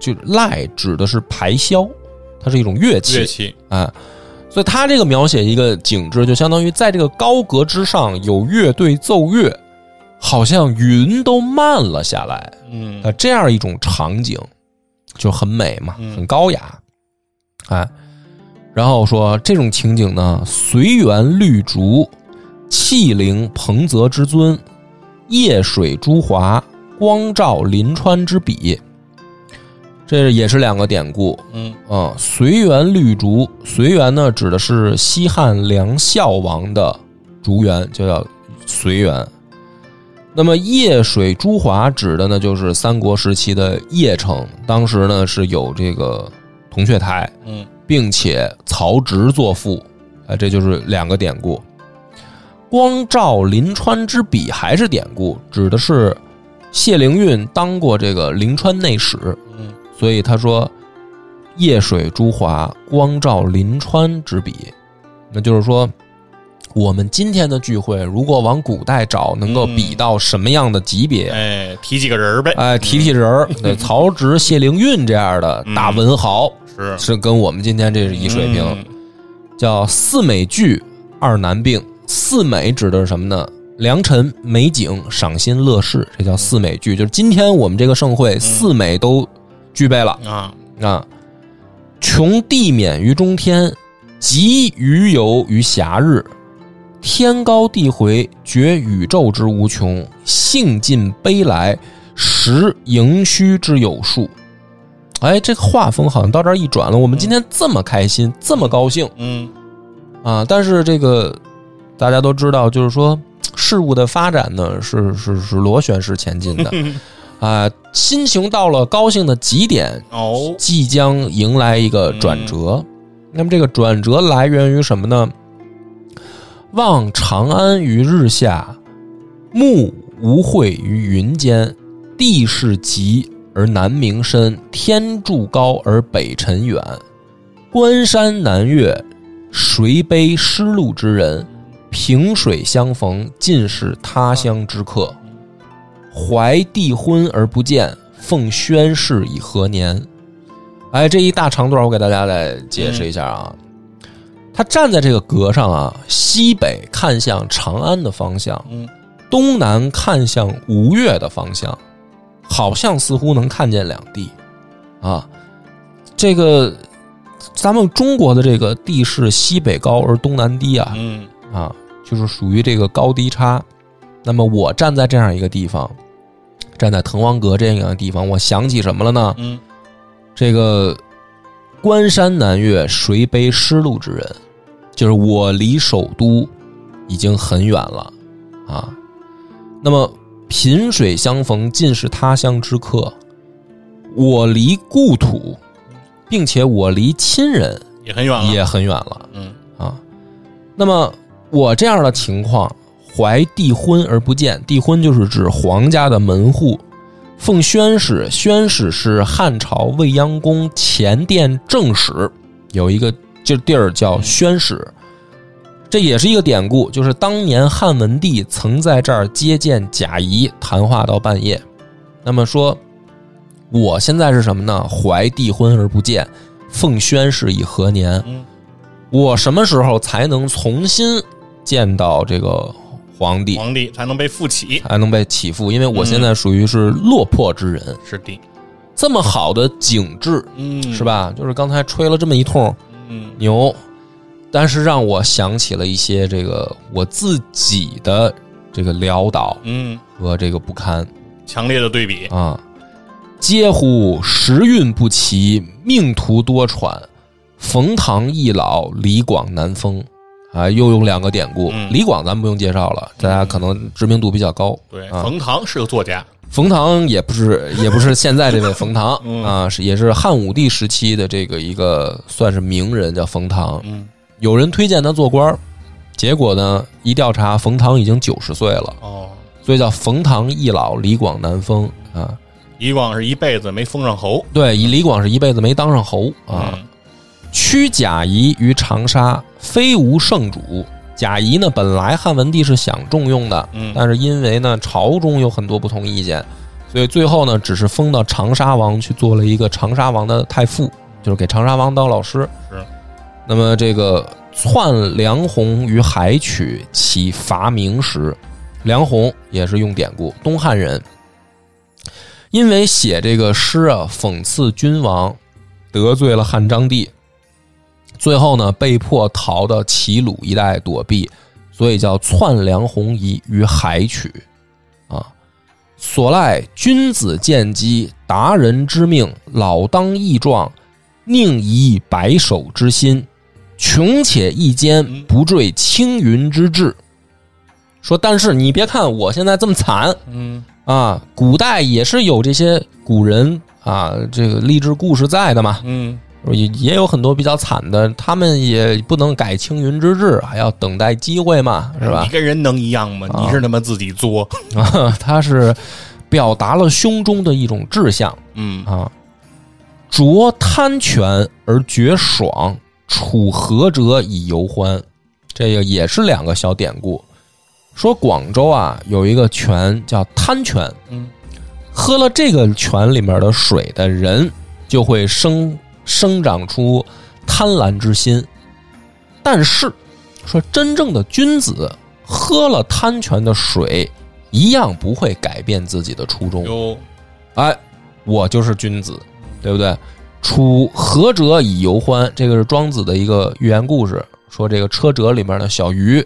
就籁指的是排箫，它是一种乐器。乐器，啊，所以他这个描写一个景致，就相当于在这个高阁之上有乐队奏乐，好像云都慢了下来。嗯。啊，这样一种场景就很美嘛，嗯。很高雅，哎，然后说这种情景呢，随园绿竹，气凌彭泽之尊，夜水朱华，光照临川之笔。这也是两个典故，嗯。啊，随园绿竹，随园呢指的是西汉梁孝王的竹园，就叫随园。那么夜水朱华指的呢，就是三国时期的邺城，当时呢是有这个铜雀台，嗯。并且曹植作赋，啊，这就是两个典故。光照临川之笔还是典故，指的是谢灵运当过这个临川内史，嗯所以他说“夜水珠华，光照临川之笔”，那就是说，我们今天的聚会如果往古代找，能够比到什么样的级别？哎，提几个人儿呗，哎，提提人儿，对，曹植、谢灵运这样的大文豪，是是跟我们今天这是一水平。嗯叫四美具，二难并。四美指的是什么呢？良辰美景，赏心乐事，这叫四美具。就是今天我们这个盛会，四美都具备了。啊，啊，穷地免于中天，极鱼游于暇日。天高地回，觉宇宙之无穷；兴尽悲来，识盈虚之有数。哎，这个画风好像到这儿一转了。我们今天这么开心，这么高兴嗯啊！但是这个大家都知道，就是说事物的发展呢，是是是螺旋式前进的 啊。心情到了高兴的极点，哦，即将迎来一个转折。那么这个转折来源于什么呢？望长安于日下，目无会于云间。地势极而南溟深，天柱高而北辰远。关山难越，谁悲失路之人？萍水相逢，尽是他乡之客。怀帝婚而不见，奉宣室以何年？哎，这一大长段，我给大家来解释一下啊。他站在这个阁上啊，西北看向长安的方向，嗯东南看向吴越的方向，好像似乎能看见两地啊。这个咱们中国的这个地势西北高而东南低啊，嗯啊，就是属于这个高低差。那么我站在这样一个地方，站在滕王阁这样一个地方，我想起什么了呢？嗯这个关山难越，谁悲失路之人？就是我离首都已经很远了啊。那么萍水相逢，尽是他乡之客。我离故土，并且我离亲人也很远了，也很远了。嗯啊。那么我这样的情况，怀帝婚而不见，帝婚就是指皇家的门户。奉宣使，宣使是汉朝未央宫前殿正使，有一个这地儿叫宣使，这也是一个典故，就是当年汉文帝曾在这儿接见贾谊，谈话到半夜。那么说，我现在是什么呢？怀帝婚而不见，奉宣使以何年？我什么时候才能重新见到这个皇帝，皇帝才能被复起，才能被起复？因为我现在属于是落魄之人，是的，这么好的景致嗯，是？吧？就是刚才吹了这么一通嗯牛，但是让我想起了一些这个我自己的这个潦倒嗯，和这个不堪强烈的对比，啊！嗟乎时运不齐，命途多舛。冯唐易老，李广难封。啊，又用两个典故。嗯李广咱们不用介绍了，大家可能知名度比较高。对，啊冯唐是个作家，冯唐也不是，也不是现在这位冯唐嗯啊，是也是汉武帝时期的这个一个算是名人，叫冯唐。嗯有人推荐他做官儿，结果呢，一调查，冯唐已经九十岁了，哦，所以叫冯唐易老，李广难封啊。李广是一辈子没封上侯对，以李广是一辈子没当上侯啊。嗯驱贾谊于长沙，非无圣主。贾谊呢，本来汉文帝是想重用的，嗯但是因为呢朝中有很多不同意见，所以最后呢，只是封到长沙王去做了一个长沙王的太傅，就是给长沙王当老师。是。那么这个篡梁鸿于海曲，其伐明时，梁鸿也是用典故，东汉人。因为写这个诗啊，讽刺君王，得罪了汉章帝，最后呢，被迫逃到齐鲁一带躲避，所以叫窜梁鸿于于海曲，啊，所赖君子见机，达人之命，老当益壮，宁移白首之心，穷且益坚，不坠青云之志。说，但是你别看我现在这么惨嗯啊，古代也是有这些古人啊，这个励志故事在的嘛。嗯也也有很多比较惨的，他们也不能改青云之志，还要等待机会嘛，是吧你？跟人能一样吗？啊你是他妈自己作，啊，他是表达了胸中的一种志向嗯啊，酌贪泉而觉爽，处涸者以游欢，这个也是两个小典故。说广州啊有一个泉叫贪泉，嗯喝了这个泉里面的水的人，就会生生长出贪婪之心。但是，说真正的君子喝了贪泉的水，一样不会改变自己的初衷。有哎，我就是君子，对不对？处和者以游欢，这个是庄子的一个寓言故事，说这个车辙里面的小鱼，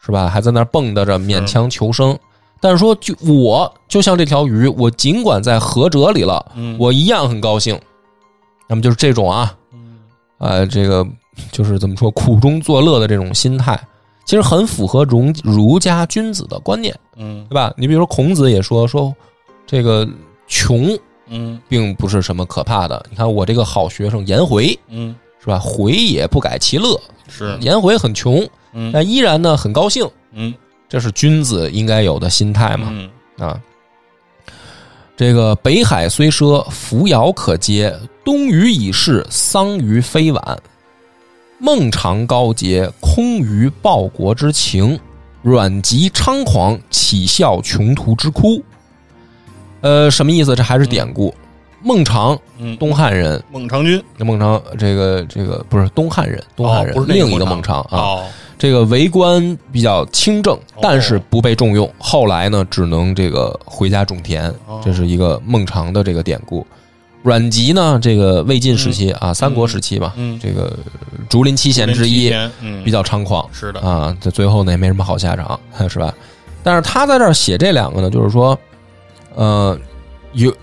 是吧？还在那蹦跶着，勉强求生。但是说，就我就像这条鱼，我尽管在河辙里了，嗯我一样很高兴。那么就是这种啊，嗯呃，这个就是怎么说，苦中作乐的这种心态，其实很符合儒儒家君子的观念，嗯对吧？你比如说孔子也说说，这个穷嗯并不是什么可怕的。你看我这个好学生颜回嗯是吧？回也不改其乐，是颜回很穷，嗯但依然呢很高兴，嗯这是君子应该有的心态嘛。嗯啊，这个北海虽赊，扶摇可接；东隅已逝，桑榆非晚。孟尝高洁，空余报国之情；阮籍猖狂，岂效穷途之哭。呃，什么意思？这还是典故。孟尝，嗯，东汉人。孟尝君，孟尝，这个这个不是东汉人，东汉人，哦不是另一个孟孟尝啊。哦，这个为官比较清正，但是不被重用。后来呢，只能这个回家种田哦。这是一个孟尝的这个典故。阮籍呢，这个魏晋时期啊，三国时期嘛，嗯这个竹林七贤之一，嗯，比较猖狂是的，啊。这最后呢，也没什么好下场，是吧？但是他在这儿写这两个呢，就是说，呃，有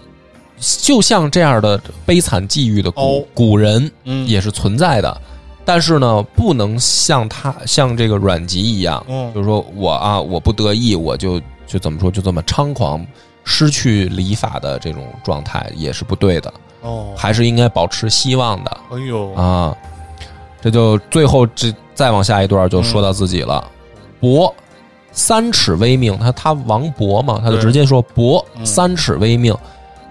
就像这样的悲惨际遇的古、哦古人，嗯也是存在的，但是呢，不能像他像这个阮籍一样，嗯。就是说我啊，我不得意，我就就怎么说，就这么猖狂，失去礼法的这种状态也是不对的，哦，还是应该保持希望的。哎呦。啊。这就最后这再往下一段就说到自己了，伯三尺微命，他他王勃嘛，他就直接说伯嗯。三尺微命，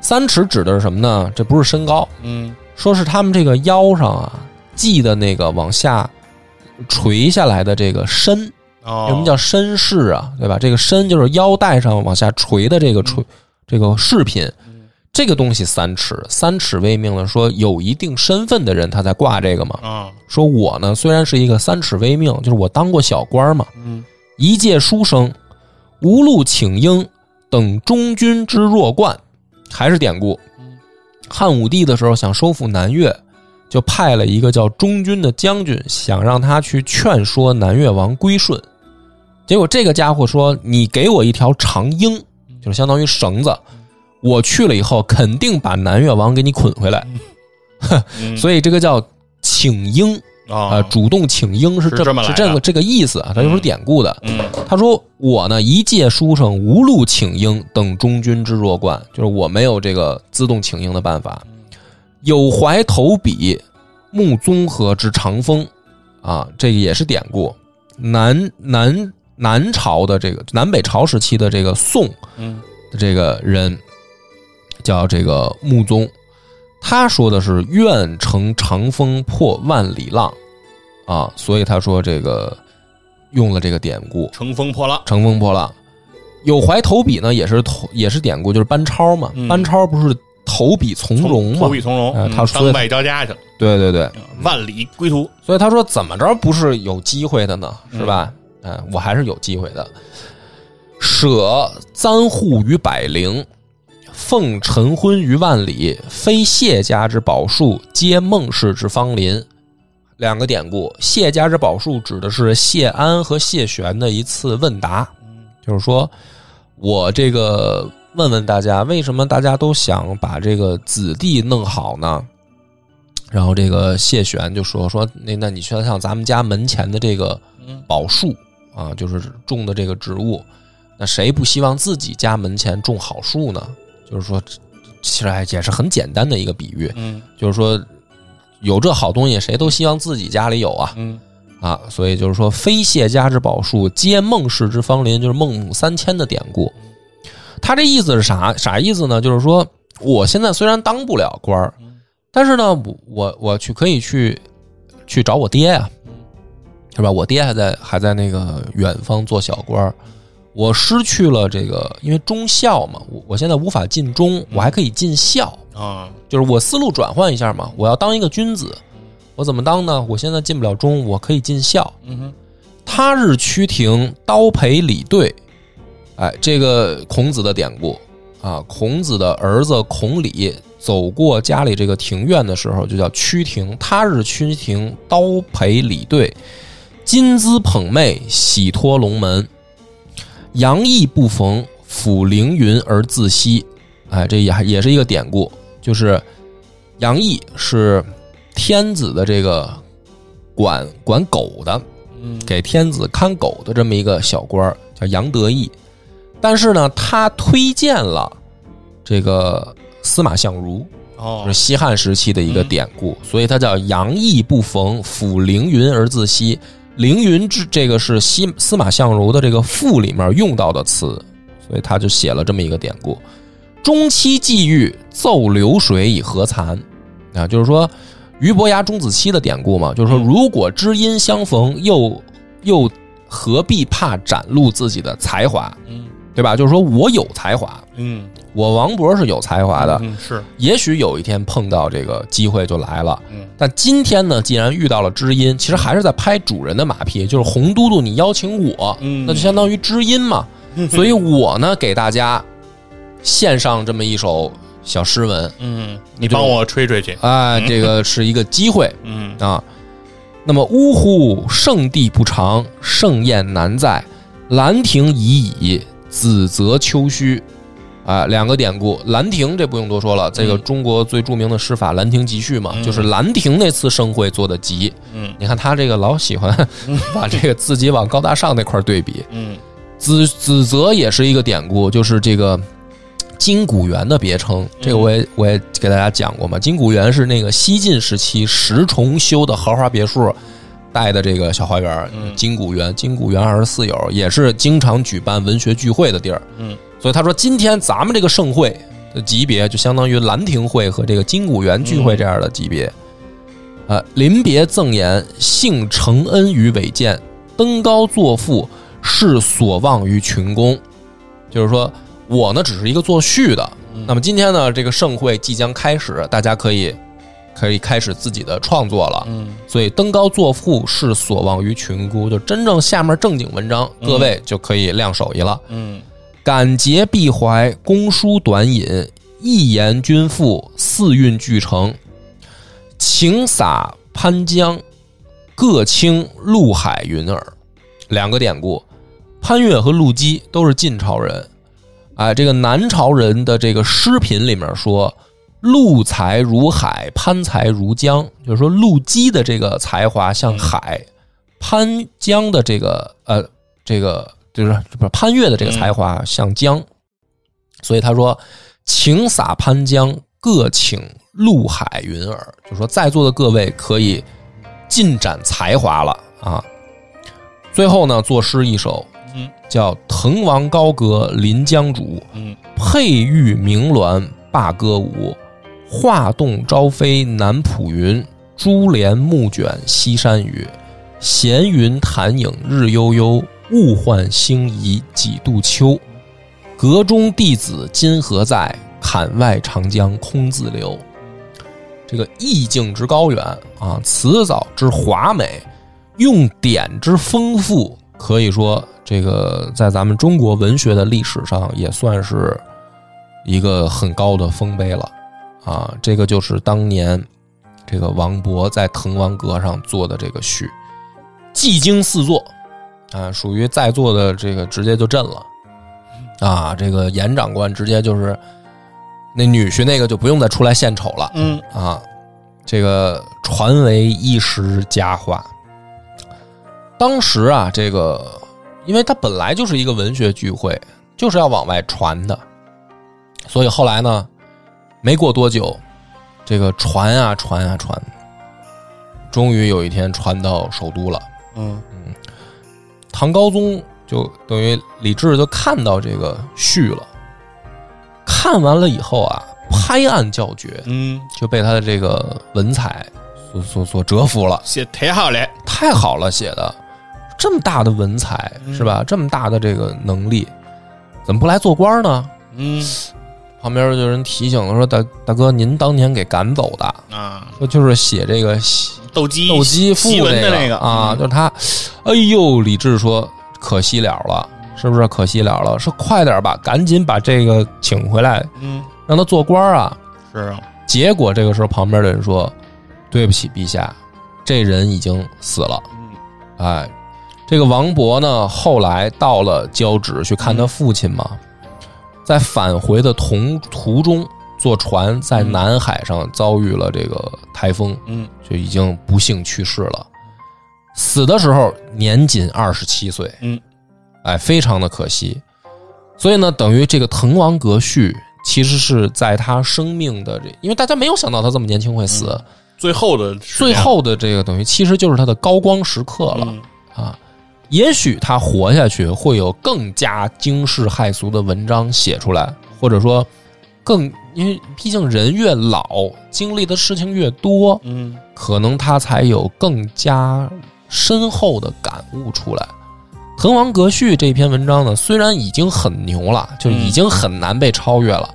三尺指的是什么呢？这不是身高，嗯。说是他们这个腰上啊系的那个往下垂下来的这个身，哦，什么叫身饰啊？对吧？这个身就是腰带上往下垂的这个垂、这个饰品，嗯这个东西三尺，三尺为命了。说有一定身份的人他才挂这个嘛。啊说我呢虽然是一个三尺为命，就是我当过小官嘛，嗯一介书生，无路请缨，等中军之弱冠，还是典故。汉武帝的时候想收复南越，就派了一个叫中军的将军，想让他去劝说南越王归顺。结果这个家伙说：“你给我一条长缨，就是相当于绳子，我去了以后肯定把南越王给你捆回来。嗯。所以这个叫请缨。啊、啊主动请缨是这么是这个这个意思啊，它就是典故的。嗯。他说：“我呢，一介书生，无路请缨，等中军之弱冠，就是我没有这个自动请缨的办法。有怀投笔，慕综合之长风，啊，这个也是典故。南南南朝的这个南北朝时期的这个宋嗯。这个人叫这个穆宗，他说的是愿乘长风破万里浪啊，所以他说这个用了这个典故。乘风破浪，乘风破浪。有怀投笔呢，也是投也是典故，就是班超嘛，嗯。班超不是投笔从戎嘛投，笔从戎，他说当外交家去了，对对对，万里归途。所以他说怎么着不是有机会的呢？嗯是吧？嗯、我还是有机会的。舍簪笏于百龄，奉晨昏于万里，非谢家之宝树，皆孟氏之芳邻。两个典故，谢家之宝树指的是谢安和谢玄的一次问答，就是说我这个问问大家，为什么大家都想把这个子弟弄好呢？然后这个谢玄就说说那那你像像咱们家门前的这个嗯宝树啊，就是种的这个植物，那谁不希望自己家门前种好树呢？就是说，其实还也是很简单的一个比喻，嗯就是说有这好东西，谁都希望自己家里有啊嗯啊，所以就是说，非谢家之宝树，皆孟氏之芳邻，就是孟母三迁的典故。他这意思是啥啥意思呢？就是说，我现在虽然当不了官儿，但是呢，我我我去可以去去找我爹呀、是吧？我爹还在还在那个远方做小官儿，我失去了这个，因为忠孝嘛，我我现在无法尽忠，我还可以尽孝，啊，就是我思路转换一下嘛，我要当一个君子，我怎么当呢？我现在尽不了忠，我可以尽孝。嗯哼，他日趋庭，刀陪礼对。哎，这个孔子的典故啊，孔子的儿子孔鲤走过家里这个庭院的时候，就叫趋庭。他日趋庭，刀陪礼对，金姿捧袂，喜托龙门。杨毅不逢，抚凌云而自惜。哎，这也还也是一个典故，就是杨毅是天子的这个管管狗的，嗯给天子看狗的这么一个小官儿，叫杨得意。但是呢，他推荐了这个司马相如，哦。就是西汉时期的一个典故，所以他叫杨毅不逢，抚凌云而自惜。凌云之这个是西司马相如的这个赋里面用到的词，所以他就写了这么一个典故：中期际遇，奏流水以和残。啊，就是说俞伯牙钟子期的典故嘛，就是说嗯。如果知音相逢，又又何必怕展露自己的才华，嗯对吧？就是说我有才华，嗯我王勃是有才华的，嗯是也许有一天碰到这个机会就来了。嗯但今天呢，既然遇到了知音，其实还是在拍主人的马屁，就是红都督你邀请我，嗯那就相当于知音嘛。嗯所以我呢，给大家献上这么一首小诗文，嗯，你帮我吹吹去，啊，这个是一个机会 嗯啊。那么，呜呼，圣地不长，盛宴难在，兰亭已矣，子则丘墟。啊，两个典故，《兰亭》这不用多说了，这个嗯中国最著名的诗法《兰亭集序》嘛，嗯就是兰亭那次盛会做的集。嗯你看他这个老喜欢 把这个自己往高大上那块儿对比。嗯子子则也是一个典故，就是这个金谷园的别称。这个我也我也给大家讲过嘛。金谷园是那个西晋时期石崇修的豪华别墅带的这个小花园，嗯金谷园。金谷园二十四友也是经常举办文学聚会的地儿。嗯所以他说，今天咱们这个盛会的级别，就相当于兰亭会和这个金谷园聚会这样的级别。呃，临别赠言，幸承恩于伟健，登高作赋，是所望于群公。就是说我呢，只是一个作序的。那么今天呢，这个盛会即将开始，大家可以可以开始自己的创作了。嗯所以登高作赋是所望于群孤，就真正下面正经文章，各位就可以亮手艺了。嗯感结必怀，公书短引，一言均赋，四韵俱成。情洒潘江，各倾陆海云耳。两个典故，潘岳和陆机都是晋朝人。哎，这个南朝人的这个诗品里面说，陆才如海，潘才如江，就是说陆机的这个才华像海，潘江的这个呃这个就是不是潘岳的这个才华像江，所以他说请洒潘江，各请陆海云尔，就是说在座的各位可以尽展才华了啊。最后呢，作诗一首，嗯。叫《滕王高阁临江渚》，嗯佩玉鸣鸾罢歌舞，画栋朝飞南浦云，珠帘暮卷西山雨。闲云潭影日悠悠，物换星移几度秋。阁中弟子今何在？槛外长江空自流。这个意境之高远啊，词藻之华美，用典之丰富，可以说这个在咱们中国文学的历史上也算是一个很高的丰碑了啊。这个就是当年这个王勃在《滕王阁》上做的这个序，技惊四座啊，属于在座的这个直接就震了啊。这个严长官直接就是那女婿那个就不用再出来献丑了，嗯啊，这个传为一时佳话。当时啊，这个因为它本来就是一个文学聚会，就是要往外传的，所以后来呢，没过多久，这个传啊传啊传，终于有一天传到首都了。嗯。唐高宗就等于李治就看到这个序了，看完了以后啊，拍案叫绝，嗯，就被他的这个文采所所所折服了，写太好了，太好了，写的这么大的文采嗯。是吧？这么大的这个能力，怎么不来做官呢？嗯旁边就有人提醒了，说大大哥，您当年给赶走的，啊，说就是写这个西斗鸡斗鸡赋檄文那的那个啊，嗯就是他。哎呦，李治说可惜了了，是不是可惜了了？说快点吧，赶紧把这个请回来，嗯让他做官啊。是啊，结果这个时候，旁边的人说：“对不起，陛下，这人已经死了。嗯”哎，这个王勃呢，后来到了交趾去看他父亲嘛，在返回的同途中，坐船在嗯南海上遭遇了这个台风，嗯就已经不幸去世了。死的时候年仅二十七岁，嗯，哎，非常的可惜。所以呢，等于这个《滕王阁序》其实是在他生命的这，因为大家没有想到他这么年轻会死，最后的最后的这个等于其实就是他的高光时刻了、嗯啊。也许他活下去会有更加惊世骇俗的文章写出来，或者说更，因为毕竟人越老，经历的事情越多，嗯可能他才有更加深厚的感悟出来。《滕王阁序》这篇文章呢，虽然已经很牛了，就已经很难被超越了，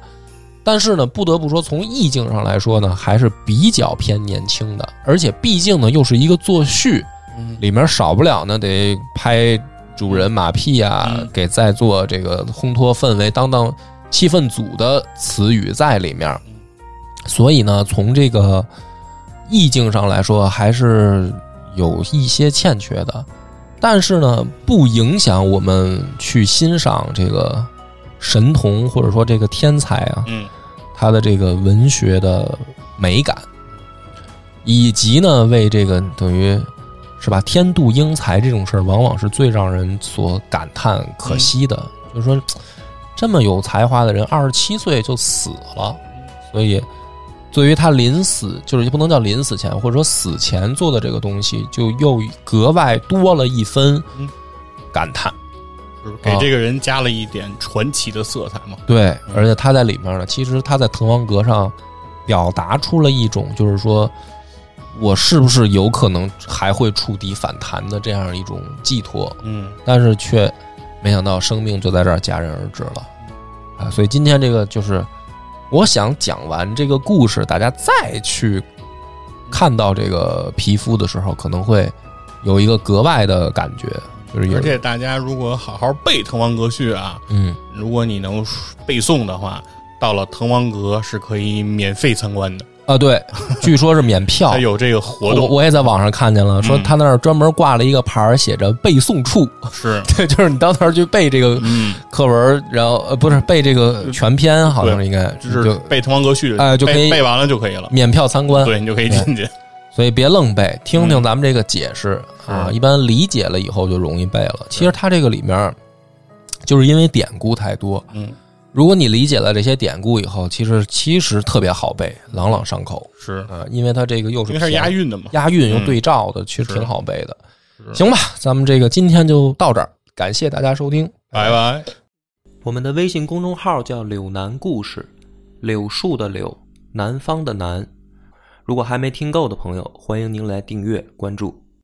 但是呢，不得不说，从意境上来说呢，还是比较偏年轻的，而且毕竟呢，又是一个作序，嗯里面少不了呢得拍主人马屁啊，嗯给在座这个烘托氛围、当当气氛组的词语在里面。所以呢，从这个意境上来说，还是有一些欠缺的。但是呢，不影响我们去欣赏这个神童或者说这个天才啊，嗯他的这个文学的美感，以及呢，为这个等于是吧，天妒英才这种事儿，往往是最让人所感叹可惜的。就是说，这么有才华的人，二十七岁就死了，所以对于他临死，就是不能叫临死前，或者说死前做的这个东西，就又格外多了一分嗯感叹。就是给这个人加了一点传奇的色彩嘛。对，嗯而且他在里面呢，其实他在《滕王阁》上表达出了一种，就是说我是不是有可能还会触底反弹的这样一种寄托，嗯但是却没想到生命就在这儿戛然而止了啊！所以今天这个就是我想讲完这个故事，大家再去看到这个皮肤的时候，可能会有一个格外的感觉，就是而且大家如果好好背《滕王阁序》啊，嗯。如果你能背诵的话，到了滕王阁是可以免费参观的，啊，对，据说是免票还，有这个活动。我也在网上看见了，说嗯他那儿专门挂了一个牌儿，写着背诵处，是，对，就是你到那儿去背这个嗯，课文，然后呃不是背这个全篇，好像是应该就是背《滕王阁序》哎就可以背背完了就可以了。免票参观，对你就可以进去。所以别愣背，听听咱们这个解释嗯啊，一般理解了以后就容易背了。其实它这个里面就是因为典故太多，嗯，如果你理解了这些典故以后，其实其实特别好背，朗朗上口是，啊，因为它这个又是因为它是押韵的嘛。押韵又嗯对照的，其实挺好背的。行吧，咱们这个今天就到这儿，感谢大家收听，拜拜。我们的微信公众号叫“柳南故事”，柳树的柳，南方的南。如果还没听够的朋友，欢迎您来订阅关注。